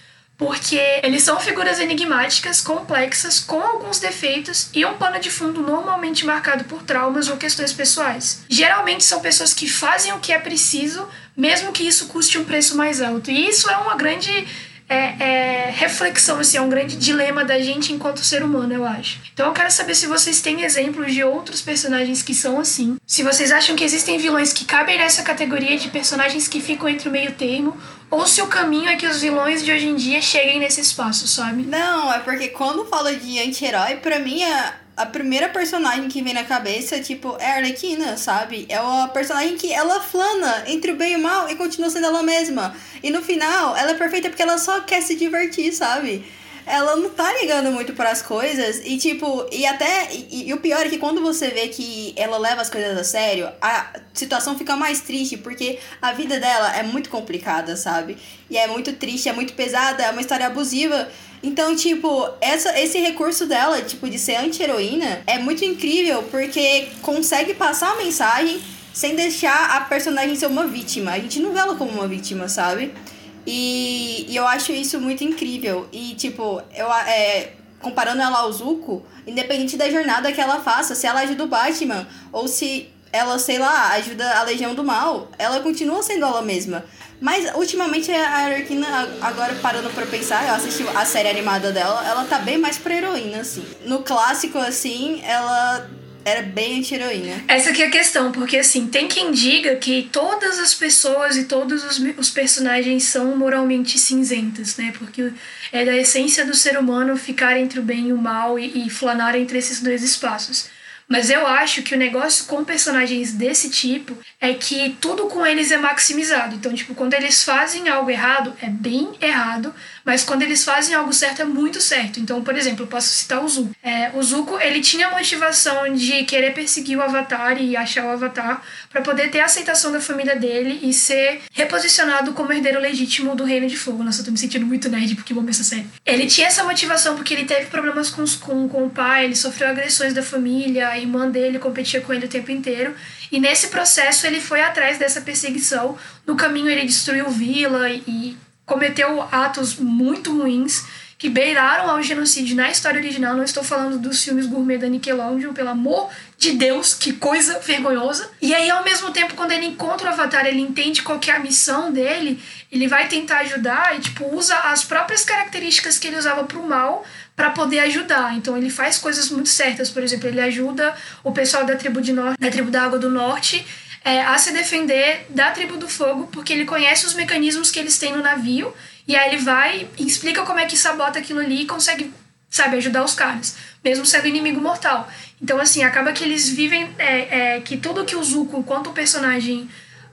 porque eles são figuras enigmáticas, complexas, com alguns defeitos e um pano de fundo normalmente marcado por traumas ou questões pessoais. Geralmente são pessoas que fazem o que é preciso, mesmo que isso custe um preço mais alto. E isso é uma grande é, é, reflexão, assim, é um grande dilema da gente enquanto ser humano, eu acho. Então eu quero saber se vocês têm exemplos de outros personagens que são assim. Se vocês acham que existem vilões que cabem nessa categoria de personagens que ficam entre o meio termo, ou se o caminho é que os vilões de hoje em dia cheguem nesse espaço, sabe? Não, é porque quando fala de anti-herói, pra mim a, a primeira personagem que vem na cabeça, tipo, é a Arlequina, sabe? É uma personagem que ela flana entre o bem e o mal e continua sendo ela mesma. E no final, ela é perfeita porque ela só quer se divertir, sabe? ela não tá ligando muito para as coisas e tipo, e até e, e, o pior é que quando você vê que ela leva as coisas a sério, a situação fica mais triste porque a vida dela é muito complicada, sabe? E é muito triste, é muito pesada, é uma história abusiva. Então, tipo, essa, esse recurso dela, tipo, de ser anti-heroína, é muito incrível porque consegue passar a mensagem sem deixar a personagem ser uma vítima. A gente não vê ela como uma vítima, sabe? E, e eu acho isso muito incrível. E, tipo, eu, é, comparando ela ao Zuko, independente da jornada que ela faça, se ela ajuda o Batman ou se ela, sei lá, ajuda a Legião do Mal, ela continua sendo ela mesma. Mas ultimamente a Arlequina, agora parando pra pensar, eu assisti a série animada dela, ela tá bem mais pra heroína, assim. No clássico, assim, ela era bem anti-heroína. Essa aqui é a questão, porque assim, tem quem diga que todas as pessoas e todos os, os personagens são moralmente cinzentas, né? Porque é da essência do ser humano ficar entre o bem e o mal e, e flanar entre esses dois espaços. Mas eu acho que o negócio com personagens desse tipo é que tudo com eles é maximizado. Então, tipo, quando eles fazem algo errado, é bem errado, mas quando eles fazem algo certo, é muito certo. Então, por exemplo, eu posso citar o Zuko. É, o Zuko, ele tinha a motivação de querer perseguir o Avatar e achar o Avatar para poder ter a aceitação da família dele e ser reposicionado como herdeiro legítimo do Reino de Fogo. Nossa, eu tô me sentindo muito nerd porque vou essa série. Ele tinha essa motivação porque ele teve problemas com, com, com o pai, ele sofreu agressões da família, a irmã dele competia com ele o tempo inteiro. E nesse processo ele foi atrás dessa perseguição. No caminho ele destruiu vila e cometeu atos muito ruins que beiraram ao genocídio na história original. Não estou falando dos filmes gourmet da Nickelodeon, pelo amor de Deus, que coisa vergonhosa. E aí, ao mesmo tempo, quando ele encontra o Avatar, ele entende qual é a missão dele, ele vai tentar ajudar e, tipo, usa as próprias características que ele usava pro mal para poder ajudar. Então ele faz coisas muito certas, por exemplo, ele ajuda o pessoal da tribo de norte, da tribo da Água do Norte é, a se defender da tribo do fogo, porque ele conhece os mecanismos que eles têm no navio, e aí ele vai e explica como é que sabota aquilo ali e consegue, sabe, ajudar os caras, mesmo sendo inimigo mortal. Então, assim, acaba que eles vivem é, é, que tudo que o Zuko, enquanto personagem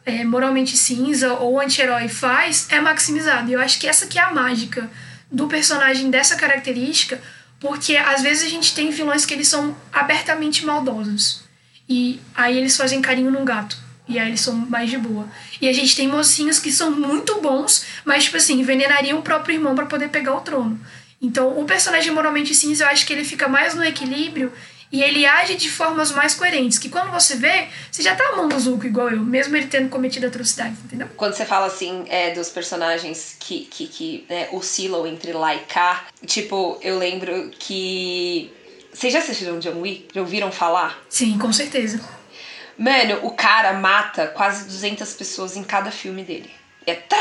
é, moralmente cinza ou anti-herói faz, é maximizado. E eu acho que essa que é a mágica do personagem dessa característica, porque às vezes a gente tem vilões que eles são abertamente maldosos. E aí eles fazem carinho num gato. E aí eles são mais de boa. E a gente tem mocinhos que são muito bons, mas, tipo assim, envenenariam o próprio irmão para poder pegar o trono. Então, o personagem moralmente cinza, eu acho que ele fica mais no equilíbrio e ele age de formas mais coerentes. Que quando você vê, você já tá amando o Zuko igual eu, mesmo ele tendo cometido atrocidades, entendeu? Quando você fala assim, é, dos personagens que, que, que né, oscilam entre lá e cá, tipo, eu lembro que vocês já assistiram John Wick? Já ouviram falar? Sim, com certeza. Mano, o cara mata quase 200 pessoas em cada filme dele. É tá,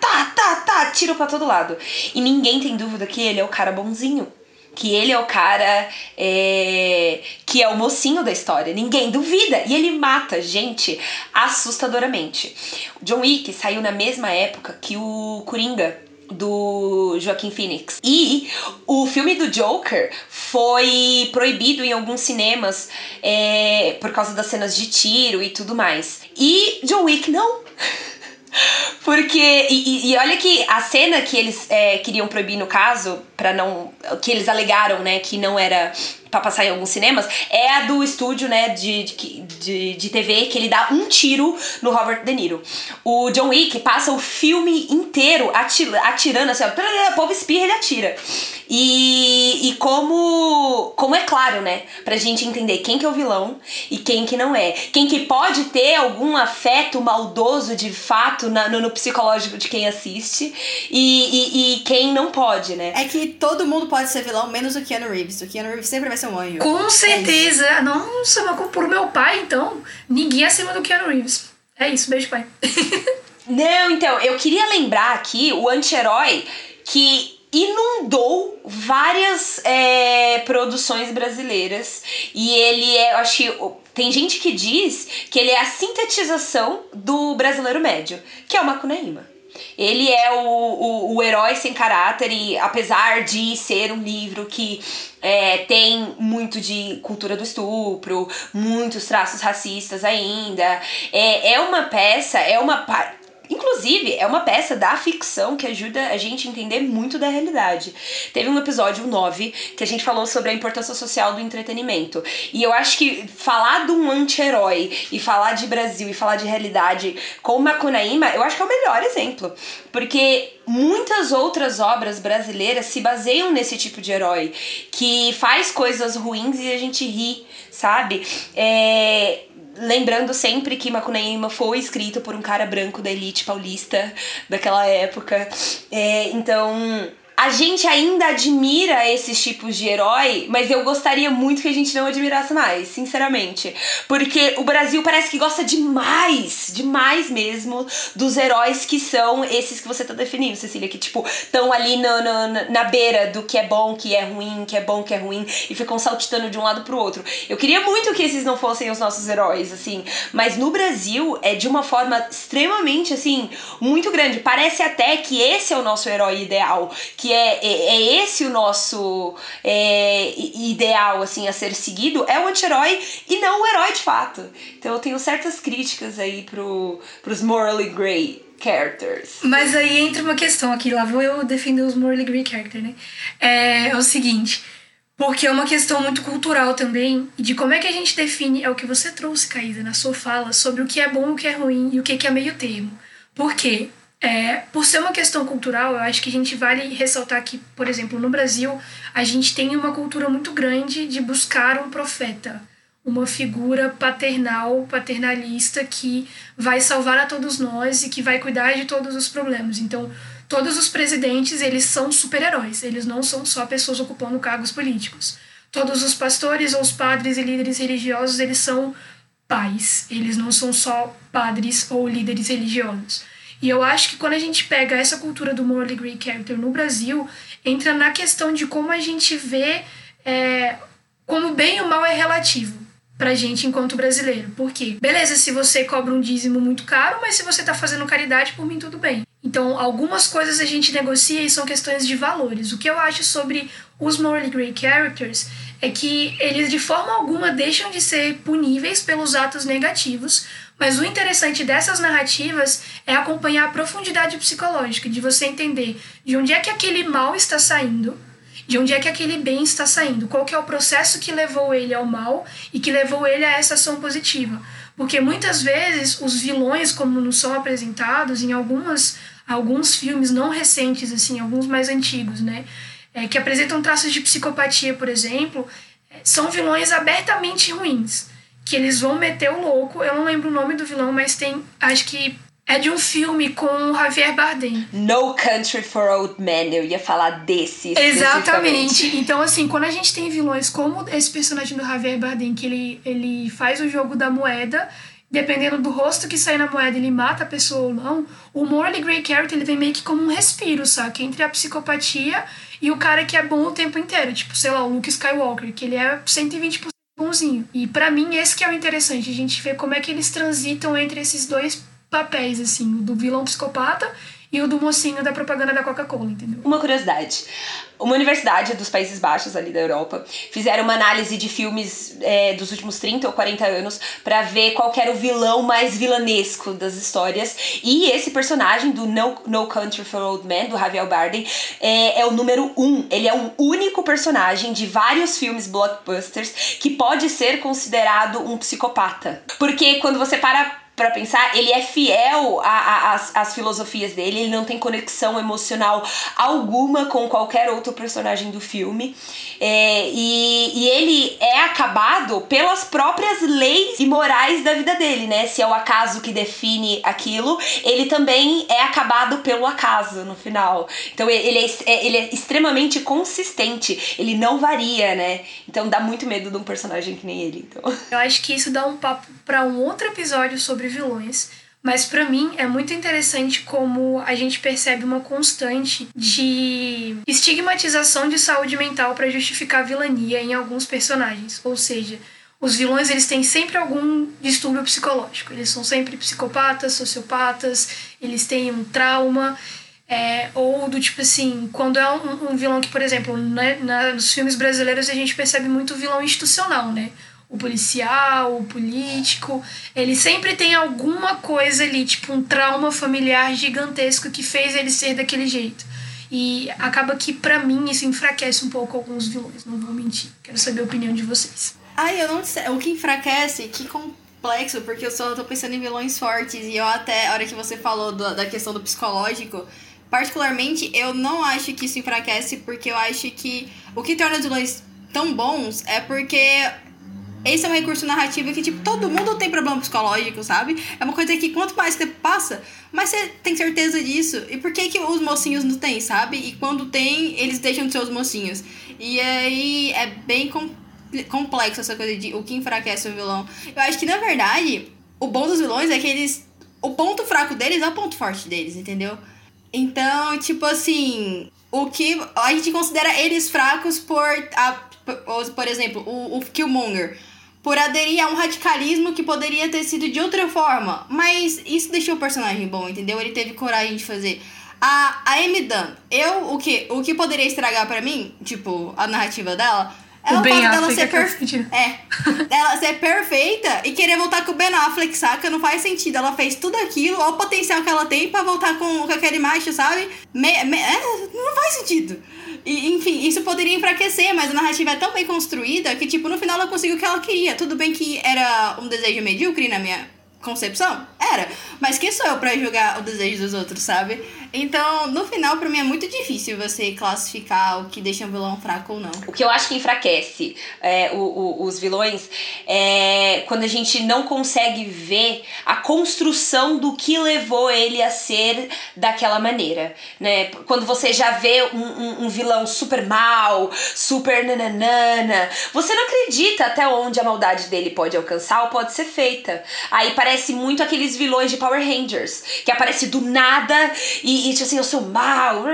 tá, tá, tá, tiro pra todo lado. E ninguém tem dúvida que ele é o cara bonzinho. Que ele é o cara é, que é o mocinho da história. Ninguém duvida. E ele mata gente assustadoramente. John Wick saiu na mesma época que o Coringa do Joaquim Phoenix. E o filme do Joker foi proibido em alguns cinemas é, por causa das cenas de tiro e tudo mais. E John Wick não. [laughs] Porque. E, e, olha que a cena que eles é, queriam proibir no caso, para não. que eles alegaram, né, que não era para passar em alguns cinemas, é a do estúdio, né, de, de, de, TV, que ele dá um tiro no Robert De Niro. O John Wick passa o filme inteiro atirando, assim, ó, o povo espirra, ele atira. E, e como, como é claro, né? Pra gente entender quem que é o vilão e quem que não é. Quem que pode ter algum afeto maldoso de fato na, no, no, psicológico de quem assiste e, e, e, quem não pode, né? É que todo mundo pode ser vilão, menos o Keanu Reeves. O Keanu Reeves sempre vai ser Com certeza. É Nossa, mas por meu pai, então, ninguém acima do Keanu Reeves. É isso, beijo, pai. [laughs] não, então, eu queria lembrar aqui o anti-herói que inundou várias é, produções brasileiras. E ele é, eu acho que tem gente que diz que ele é a sintetização do brasileiro médio, que é o Macunaíma. Ele é o, o, o, herói sem caráter e apesar de ser um livro que é, tem muito de cultura do estupro, muitos traços racistas ainda, é, é uma peça, é uma Inclusive, é uma peça da ficção que ajuda a gente a entender muito da realidade. Teve um episódio 9 que a gente falou sobre a importância social do entretenimento. E eu acho que falar de um anti-herói e falar de Brasil e falar de realidade com Macunaíma, eu acho que é o melhor exemplo. Porque muitas outras obras brasileiras se baseiam nesse tipo de herói que faz coisas ruins e a gente ri, sabe? É lembrando sempre que Macunaíma foi escrito por um cara branco da elite paulista daquela época. É, então a gente ainda admira esses tipos de herói, mas eu gostaria muito que a gente não admirasse mais, sinceramente. Porque o Brasil parece que gosta demais, demais mesmo, dos heróis que são esses que você tá definindo, Cecília, que, tipo, estão ali no, no, na beira do que é bom, que é ruim, que é bom, que é ruim, e ficam saltitando de um lado pro outro. Eu queria muito que esses não fossem os nossos heróis, assim, mas no Brasil é de uma forma extremamente, assim, muito grande. Parece até que esse é o nosso herói ideal, que é, é, é esse o nosso é, ideal assim a ser seguido, é o anti-herói e não o herói de fato. Então eu tenho certas críticas aí pro, pros morally grey characters. Mas aí entra uma questão aqui, lá vou eu defender os morally grey characters, né? É, é o seguinte, porque é uma questão muito cultural também, de como é que a gente define, é o que você trouxe, Caída, na sua fala, sobre o que é bom, o que é ruim e o que é meio termo. Por quê? É, por ser uma questão cultural, eu acho que a gente vale ressaltar que, por exemplo, no Brasil, a gente tem uma cultura muito grande de buscar um profeta, uma figura paternal, paternalista que vai salvar a todos nós e que vai cuidar de todos os problemas. Então, todos os presidentes, eles são super-heróis, eles não são só pessoas ocupando cargos políticos. Todos os pastores ou os padres e líderes religiosos, eles são pais, eles não são só padres ou líderes religiosos. E eu acho que quando a gente pega essa cultura do morally grey character no Brasil, entra na questão de como a gente vê é, como bem ou mal é relativo pra gente enquanto brasileiro. Por quê? Beleza, se você cobra um dízimo muito caro, mas se você tá fazendo caridade, por mim tudo bem. Então, algumas coisas a gente negocia e são questões de valores. O que eu acho sobre os morally grey characters é que eles de forma alguma deixam de ser puníveis pelos atos negativos, mas o interessante dessas narrativas é acompanhar a profundidade psicológica, de você entender de onde é que aquele mal está saindo, de onde é que aquele bem está saindo, qual que é o processo que levou ele ao mal e que levou ele a essa ação positiva. Porque muitas vezes os vilões, como nos são apresentados em algumas, alguns filmes não recentes, assim, alguns mais antigos, né? É, que apresentam traços de psicopatia, por exemplo, é, são vilões abertamente ruins que eles vão meter o louco. Eu não lembro o nome do vilão, mas tem. Acho que é de um filme com o Javier Bardem. No Country for Old Men, eu ia falar desse. Exatamente. Então, assim, quando a gente tem vilões como esse personagem do Javier Bardem, que ele, ele faz o jogo da moeda, dependendo do rosto que sai na moeda, ele mata a pessoa ou não, o Morley Grey Character ele vem meio que como um respiro, sabe? Entre a psicopatia e o cara que é bom o tempo inteiro, tipo, sei lá, o Luke Skywalker, que ele é 120% bonzinho. E para mim esse que é o interessante, a gente ver como é que eles transitam entre esses dois papéis, assim, o do vilão psicopata e o do mocinho da propaganda da Coca-Cola, entendeu? Uma curiosidade. Uma universidade dos Países Baixos, ali da Europa, fizeram uma análise de filmes é, dos últimos 30 ou 40 anos para ver qual era o vilão mais vilanesco das histórias. E esse personagem do No, no Country for Old Men, do Javier Bardem, é, é o número um. Ele é o único personagem de vários filmes blockbusters que pode ser considerado um psicopata. Porque quando você para para pensar, ele é fiel às filosofias dele, ele não tem conexão emocional alguma com qualquer outro personagem do filme. É, e, e ele é acabado pelas próprias leis e morais da vida dele, né? Se é o acaso que define aquilo, ele também é acabado pelo acaso no final. Então ele é, é ele é extremamente consistente, ele não varia, né? Então dá muito medo de um personagem que nem ele. Então. Eu acho que isso dá um papo para um outro episódio sobre sobre vilões, mas para mim é muito interessante como a gente percebe uma constante de estigmatização de saúde mental para justificar a vilania em alguns personagens. Ou seja, os vilões eles têm sempre algum distúrbio psicológico. Eles são sempre psicopatas, sociopatas, eles têm um trauma. É, ou do tipo assim, quando é um, um vilão que, por exemplo, né, nos filmes brasileiros a gente percebe muito vilão institucional, né? O policial, o político, ele sempre tem alguma coisa ali, tipo um trauma familiar gigantesco que fez ele ser daquele jeito. E acaba que, para mim, isso enfraquece um pouco alguns vilões, não vou mentir. Quero saber a opinião de vocês. Ai, eu não sei. O que enfraquece, que complexo, porque eu só tô pensando em vilões fortes. E eu até, a hora que você falou do, da questão do psicológico, particularmente, eu não acho que isso enfraquece, porque eu acho que o que torna os vilões tão bons é porque esse é um recurso narrativo que, tipo, todo mundo tem problema psicológico, sabe? É uma coisa que quanto mais tempo passa, mais você tem certeza disso. E por que, que os mocinhos não têm, sabe? E quando tem, eles deixam de ser os mocinhos. E aí é bem com, complexo essa coisa de o que enfraquece o vilão. Eu acho que, na verdade, o bom dos vilões é que eles. O ponto fraco deles é o ponto forte deles, entendeu? Então, tipo assim, o que a gente considera eles fracos por, a, por, por exemplo, o, o Killmonger por aderir a um radicalismo que poderia ter sido de outra forma. Mas isso deixou o personagem bom, entendeu? Ele teve coragem de fazer. A, a Amy Dunn, eu, o que, o que poderia estragar para mim, tipo, a narrativa dela, é o, o fato dela ser perfeita. É. ela ser perfeita e querer voltar com o Ben Affleck, saca? Não faz sentido. Ela fez tudo aquilo, olha o potencial que ela tem para voltar com, com aquele macho, sabe? Me, me, é, não faz sentido. E, enfim, isso poderia enfraquecer, mas a narrativa é tão bem construída que, tipo, no final ela conseguiu o que ela queria. Tudo bem que era um desejo medíocre na minha concepção? Era. Mas quem sou eu para julgar o desejo dos outros, sabe? Então, no final, para mim é muito difícil você classificar o que deixa um vilão fraco ou não. O que eu acho que enfraquece é, o, o, os vilões é quando a gente não consegue ver a construção do que levou ele a ser daquela maneira, né? Quando você já vê um, um, um vilão super mal, super nananana, você não acredita até onde a maldade dele pode alcançar ou pode ser feita. Aí parece muito aqueles vilões de Power Rangers, que aparece do nada e tipo assim, eu sou mal,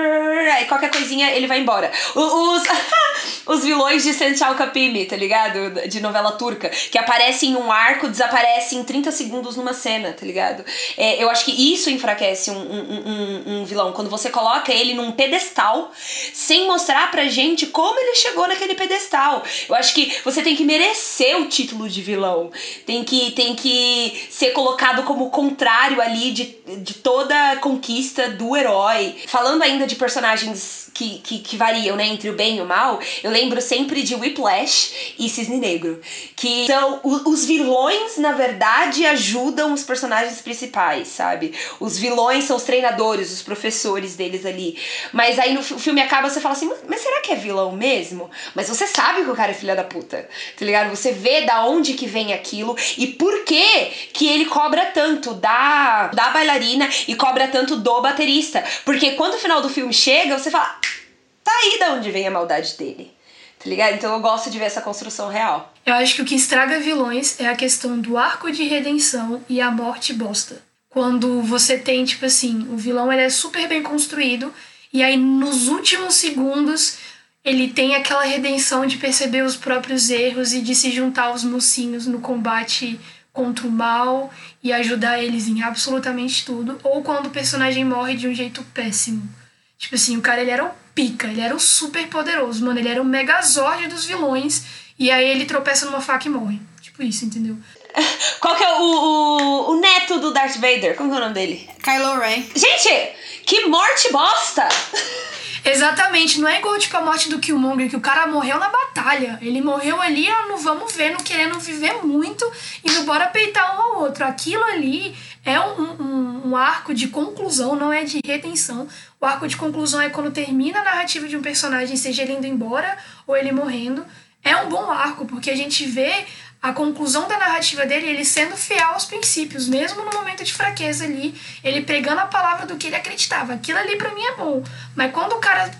e qualquer coisinha ele vai embora. Os, [laughs] os vilões de Senchal Kapimi, tá ligado? De novela turca, que aparecem em um arco, desaparecem em 30 segundos numa cena, tá ligado? É, eu acho que isso enfraquece um, um, um, um, vilão, quando você coloca ele num pedestal, sem mostrar pra gente como ele chegou naquele pedestal. Eu acho que você tem que merecer o título de vilão, tem que, tem que ser colocado como contrário ali de, de toda conquista do herói. Falando ainda de personagens que, que, que, variam, né, entre o bem e o mal, eu lembro sempre de Whiplash e Cisne Negro. Que são os vilões, na verdade, ajudam os personagens principais, sabe? Os vilões são os treinadores, os professores deles ali. Mas aí no filme acaba, você fala assim, mas será que é vilão mesmo? Mas você sabe que o cara é filha da puta, tá ligado? Você vê da onde que vem aquilo e por que que ele cobra tanto da, da bailarina e cobra tanto do baterista. Porque quando o final do filme chega, você fala, tá aí da onde vem a maldade dele. Tá ligado? Então eu gosto de ver essa construção real. Eu acho que o que estraga vilões é a questão do arco de redenção e a morte bosta. Quando você tem, tipo assim, o vilão ele é super bem construído E aí, nos últimos segundos, ele tem aquela redenção de perceber os próprios erros e de se juntar aos mocinhos no combate contra o mal e ajudar eles em absolutamente tudo. Ou quando o personagem morre de um jeito péssimo. Tipo assim, o cara ele era o pica, ele era o super poderoso, mano. Ele era o megazord dos vilões. E aí ele tropeça numa faca e morre. Tipo isso, entendeu? [laughs] Qual que é o, o, o neto do Darth Vader? Como que é o nome dele? Kylo Ren. Gente, que morte bosta! Exatamente, não é igual tipo a morte do Killmonger, que o cara morreu na batalha. Ele morreu ali, no vamos ver, no querendo viver muito e no bora peitar um ao outro. Aquilo ali é um, um, um, arco de conclusão, não é de retenção. O arco de conclusão é quando termina a narrativa de um personagem, seja ele indo embora ou ele morrendo. É um bom arco, porque a gente vê a conclusão da narrativa dele, ele sendo fiel aos princípios, mesmo no momento de fraqueza ali, ele pregando a palavra do que ele acreditava. Aquilo ali para mim é bom. Mas quando o cara,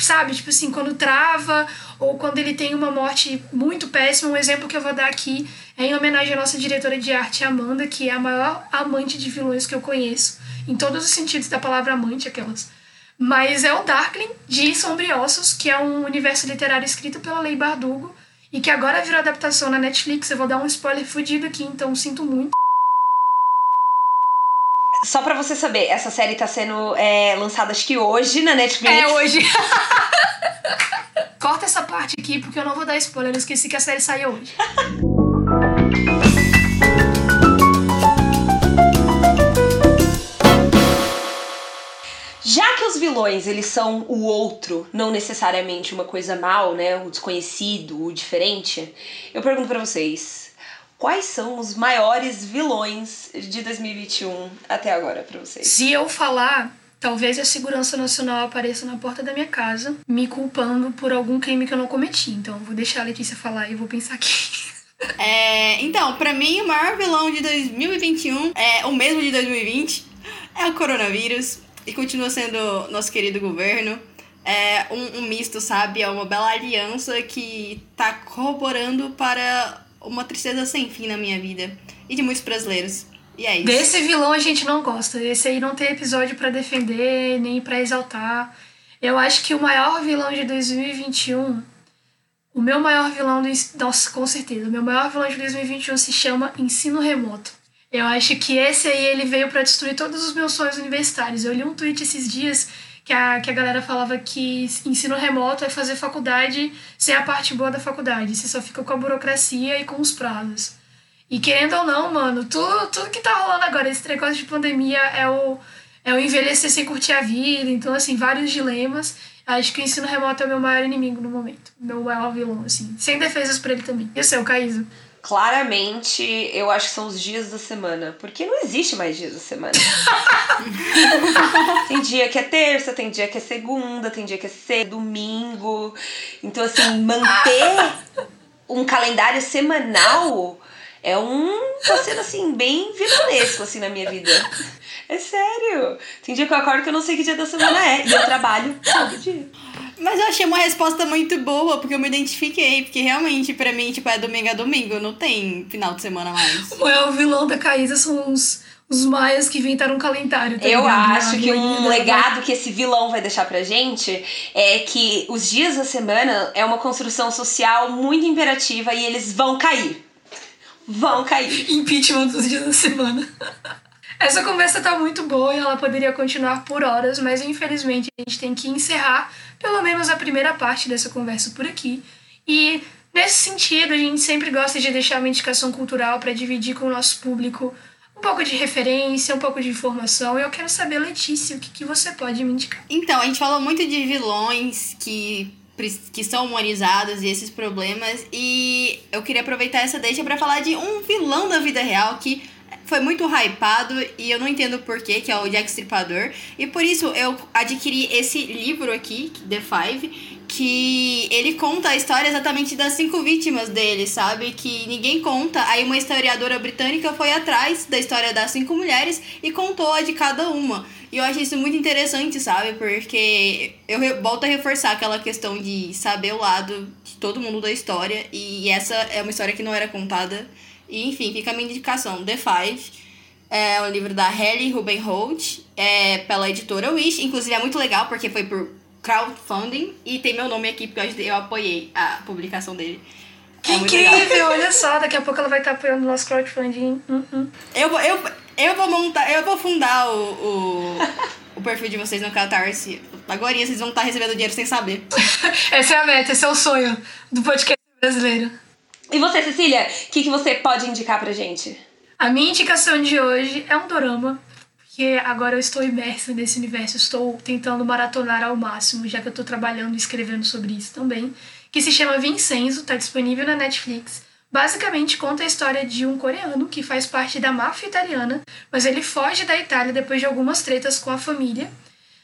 sabe, tipo assim, quando trava ou quando ele tem uma morte muito péssima, um exemplo que eu vou dar aqui é em homenagem à nossa diretora de arte, Amanda, que é a maior amante de vilões que eu conheço, em todos os sentidos da palavra amante, aquelas. Mas é o Darkling de Sombriossos, que é um universo literário escrito pela Lei Bardugo, e que agora virou adaptação na Netflix. Eu vou dar um spoiler fudido aqui, então sinto muito. Só pra você saber, essa série tá sendo é, lançada acho que hoje na Netflix. É, hoje. [laughs] Corta essa parte aqui, porque eu não vou dar spoiler. Eu esqueci que a série saiu hoje. [laughs] Já que os vilões, eles são o outro, não necessariamente uma coisa mal, né, o desconhecido, o diferente, eu pergunto para vocês, quais são os maiores vilões de 2021 até agora para vocês? Se eu falar, talvez a segurança nacional apareça na porta da minha casa, me culpando por algum crime que eu não cometi. Então, eu vou deixar a Letícia falar e vou pensar aqui. [laughs] É, então, para mim, o maior vilão de 2021 é o mesmo de 2020, é o coronavírus e continua sendo nosso querido governo. É um, um misto, sabe? É uma bela aliança que tá corroborando para uma tristeza sem fim na minha vida e de muitos brasileiros. E é isso. Desse vilão a gente não gosta. Esse aí não tem episódio para defender, nem para exaltar. Eu acho que o maior vilão de 2021. O meu maior vilão do. Nossa, com certeza. O meu maior vilão de 2021 se chama Ensino Remoto. Eu acho que esse aí ele veio para destruir todos os meus sonhos universitários. Eu li um tweet esses dias que a, que a galera falava que ensino remoto é fazer faculdade sem a parte boa da faculdade. Você só fica com a burocracia e com os prazos. E querendo ou não, mano, tudo, tudo que tá rolando agora, esse negócio de pandemia é o, é o envelhecer sem curtir a vida. Então, assim, vários dilemas. Acho que o ensino remoto é o meu maior inimigo no momento. Meu maior vilão, assim. Sem defesas pra ele também. E o seu, Caísa? Claramente, eu acho que são os dias da semana. Porque não existe mais dias da semana. [laughs] tem dia que é terça, tem dia que é segunda, tem dia que é ser domingo. Então, assim, manter um calendário semanal é um. tá sendo assim, bem vilanesco assim na minha vida. É sério. Tem dia que eu acordo que eu não sei que dia da semana é. E eu trabalho todo dia. Mas eu achei uma resposta muito boa, porque eu me identifiquei. Porque realmente, pra mim, tipo, é domingo a domingo, não tem final de semana mais. O maior vilão da Caísa são os, os maias que inventaram um calendário. Tá eu ligado? acho que um legado que esse vilão vai deixar pra gente é que os dias da semana é uma construção social muito imperativa e eles vão cair. Vão cair. Impeachment dos dias da semana. [laughs] Essa conversa tá muito boa e ela poderia continuar por horas, mas infelizmente a gente tem que encerrar pelo menos a primeira parte dessa conversa por aqui. E nesse sentido, a gente sempre gosta de deixar uma indicação cultural para dividir com o nosso público um pouco de referência, um pouco de informação. E eu quero saber, Letícia, o que, que você pode me indicar? Então, a gente falou muito de vilões que, que são humanizados e esses problemas. E eu queria aproveitar essa deixa pra falar de um vilão da vida real que foi muito hypado e eu não entendo porquê, que é o Jack Stripador. E por isso eu adquiri esse livro aqui, The Five, que ele conta a história exatamente das cinco vítimas dele, sabe? Que ninguém conta. Aí uma historiadora britânica foi atrás da história das cinco mulheres e contou a de cada uma. E eu acho isso muito interessante, sabe? Porque eu volto a reforçar aquela questão de saber o lado de todo mundo da história. E essa é uma história que não era contada. E enfim, fica a minha indicação, The Five. É um livro da Halle Ruben Holt, é pela editora Wish. Inclusive é muito legal porque foi por crowdfunding e tem meu nome aqui porque eu, apoiei a publicação dele. Que É muito legal. incrível, [laughs] olha só, daqui a pouco ela vai estar apoiando o nosso crowdfunding. Hum, hum. Eu vou, eu, eu vou montar, eu vou fundar o, o, o perfil de vocês no Catarse. Agora vocês vão estar recebendo dinheiro sem saber. [laughs] Essa é a meta, esse é o sonho do podcast brasileiro. E você, Cecília, o que, que você pode indicar pra gente? A minha indicação de hoje é um dorama, porque agora eu estou imersa nesse universo, estou tentando maratonar ao máximo, já que eu estou trabalhando e escrevendo sobre isso também, que se chama Vincenzo, está disponível na Netflix. Basicamente conta a história de um coreano que faz parte da máfia italiana, mas ele foge da Itália depois de algumas tretas com a família.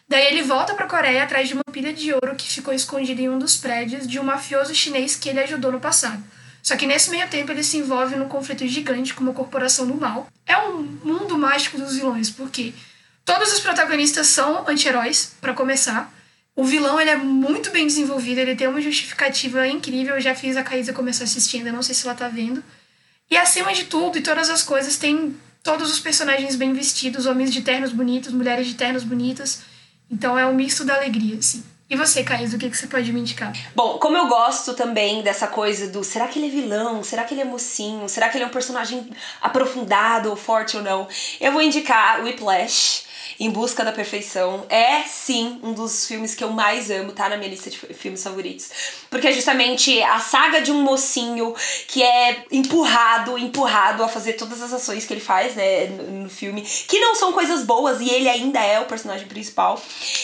Daí ele volta para a Coreia atrás de uma pilha de ouro que ficou escondida em um dos prédios de um mafioso chinês que ele ajudou no passado. Só que nesse meio tempo ele se envolve num conflito gigante com uma corporação do mal. É um mundo mágico dos vilões, porque todos os protagonistas são anti-heróis, para começar. O vilão ele é muito bem desenvolvido, ele tem uma justificativa incrível. Eu já fiz a Caísa começar a assistir, ainda não sei se ela tá vendo. E acima de tudo, e todas as coisas, tem todos os personagens bem vestidos, homens de ternos bonitos, mulheres de ternos bonitas. Então é um misto da alegria, assim. E você, Caísa, o que, que você pode me indicar? Bom, como eu gosto também dessa coisa do será que ele é vilão? Será que ele é mocinho? Será que ele é um personagem aprofundado ou forte ou não? Eu vou indicar Whiplash. Em Busca da Perfeição. É, sim, um dos filmes que eu mais amo, tá na minha lista de filmes favoritos. Porque é justamente a saga de um mocinho que é empurrado, empurrado a fazer todas as ações que ele faz, né, no, no filme, que não são coisas boas e ele ainda é o personagem principal.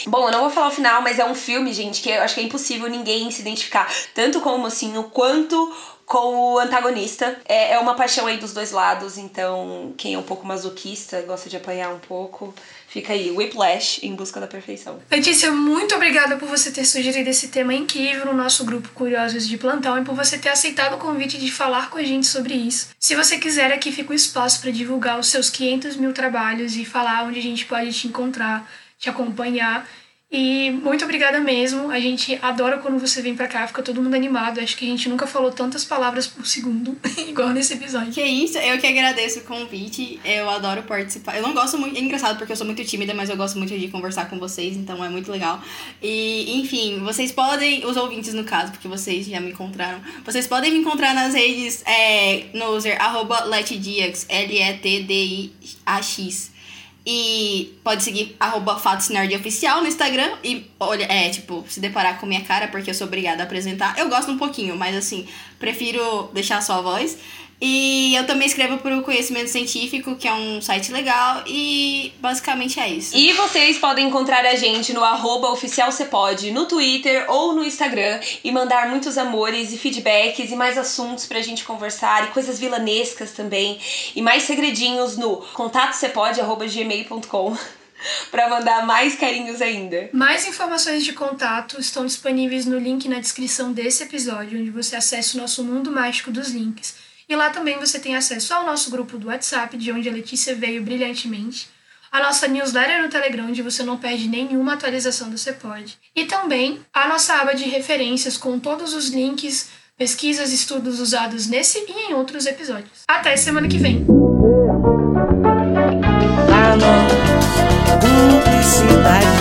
Bom, eu não vou falar o final, mas é um filme, gente, que eu acho que é impossível ninguém se identificar, tanto com o mocinho quanto com o antagonista. É, é uma paixão aí dos dois lados, então quem é um pouco masoquista, gosta de apanhar um pouco, fica aí, Whiplash, em busca da perfeição. Letícia, muito obrigada por você ter sugerido esse tema incrível no nosso grupo Curiosos de Plantão e por você ter aceitado o convite de falar com a gente sobre isso. Se você quiser, aqui fica o espaço para divulgar os seus 500 mil trabalhos e falar onde a gente pode te encontrar, te acompanhar. E muito obrigada mesmo. A gente adora quando você vem pra cá, fica todo mundo animado. Acho que a gente nunca falou tantas palavras por segundo, [laughs] igual nesse episódio. Que isso, eu que agradeço o convite. Eu adoro participar. Eu não gosto muito. É engraçado porque eu sou muito tímida, mas eu gosto muito de conversar com vocês, então é muito legal. E, enfim, vocês podem, os ouvintes no caso, porque vocês já me encontraram, vocês podem me encontrar nas redes é, no user arroba letdiax. E pode seguir arroba Fatos Nerd Oficial no Instagram. E olha, é, tipo, se deparar com minha cara, porque eu sou obrigada a apresentar. Eu gosto um pouquinho, mas assim, prefiro deixar só a voz. E eu também escrevo pro Conhecimento Científico, que é um site legal. E basicamente é isso. E vocês podem encontrar a gente no arroba oficial Cepode, no Twitter ou no Instagram e mandar muitos amores e feedbacks e mais assuntos pra gente conversar e coisas vilanescas também e mais segredinhos no contatocepode.gmail.com [laughs] pra mandar mais carinhos ainda. Mais informações de contato estão disponíveis no link na descrição desse episódio, onde você acessa o nosso mundo mágico dos links. E lá também você tem acesso ao nosso grupo do WhatsApp, de onde a Letícia veio brilhantemente, a nossa newsletter no Telegram, onde você não perde nenhuma atualização do Cepod, e também a nossa aba de referências com todos os links, pesquisas estudos usados nesse e em outros episódios. Até semana que vem! Publicidade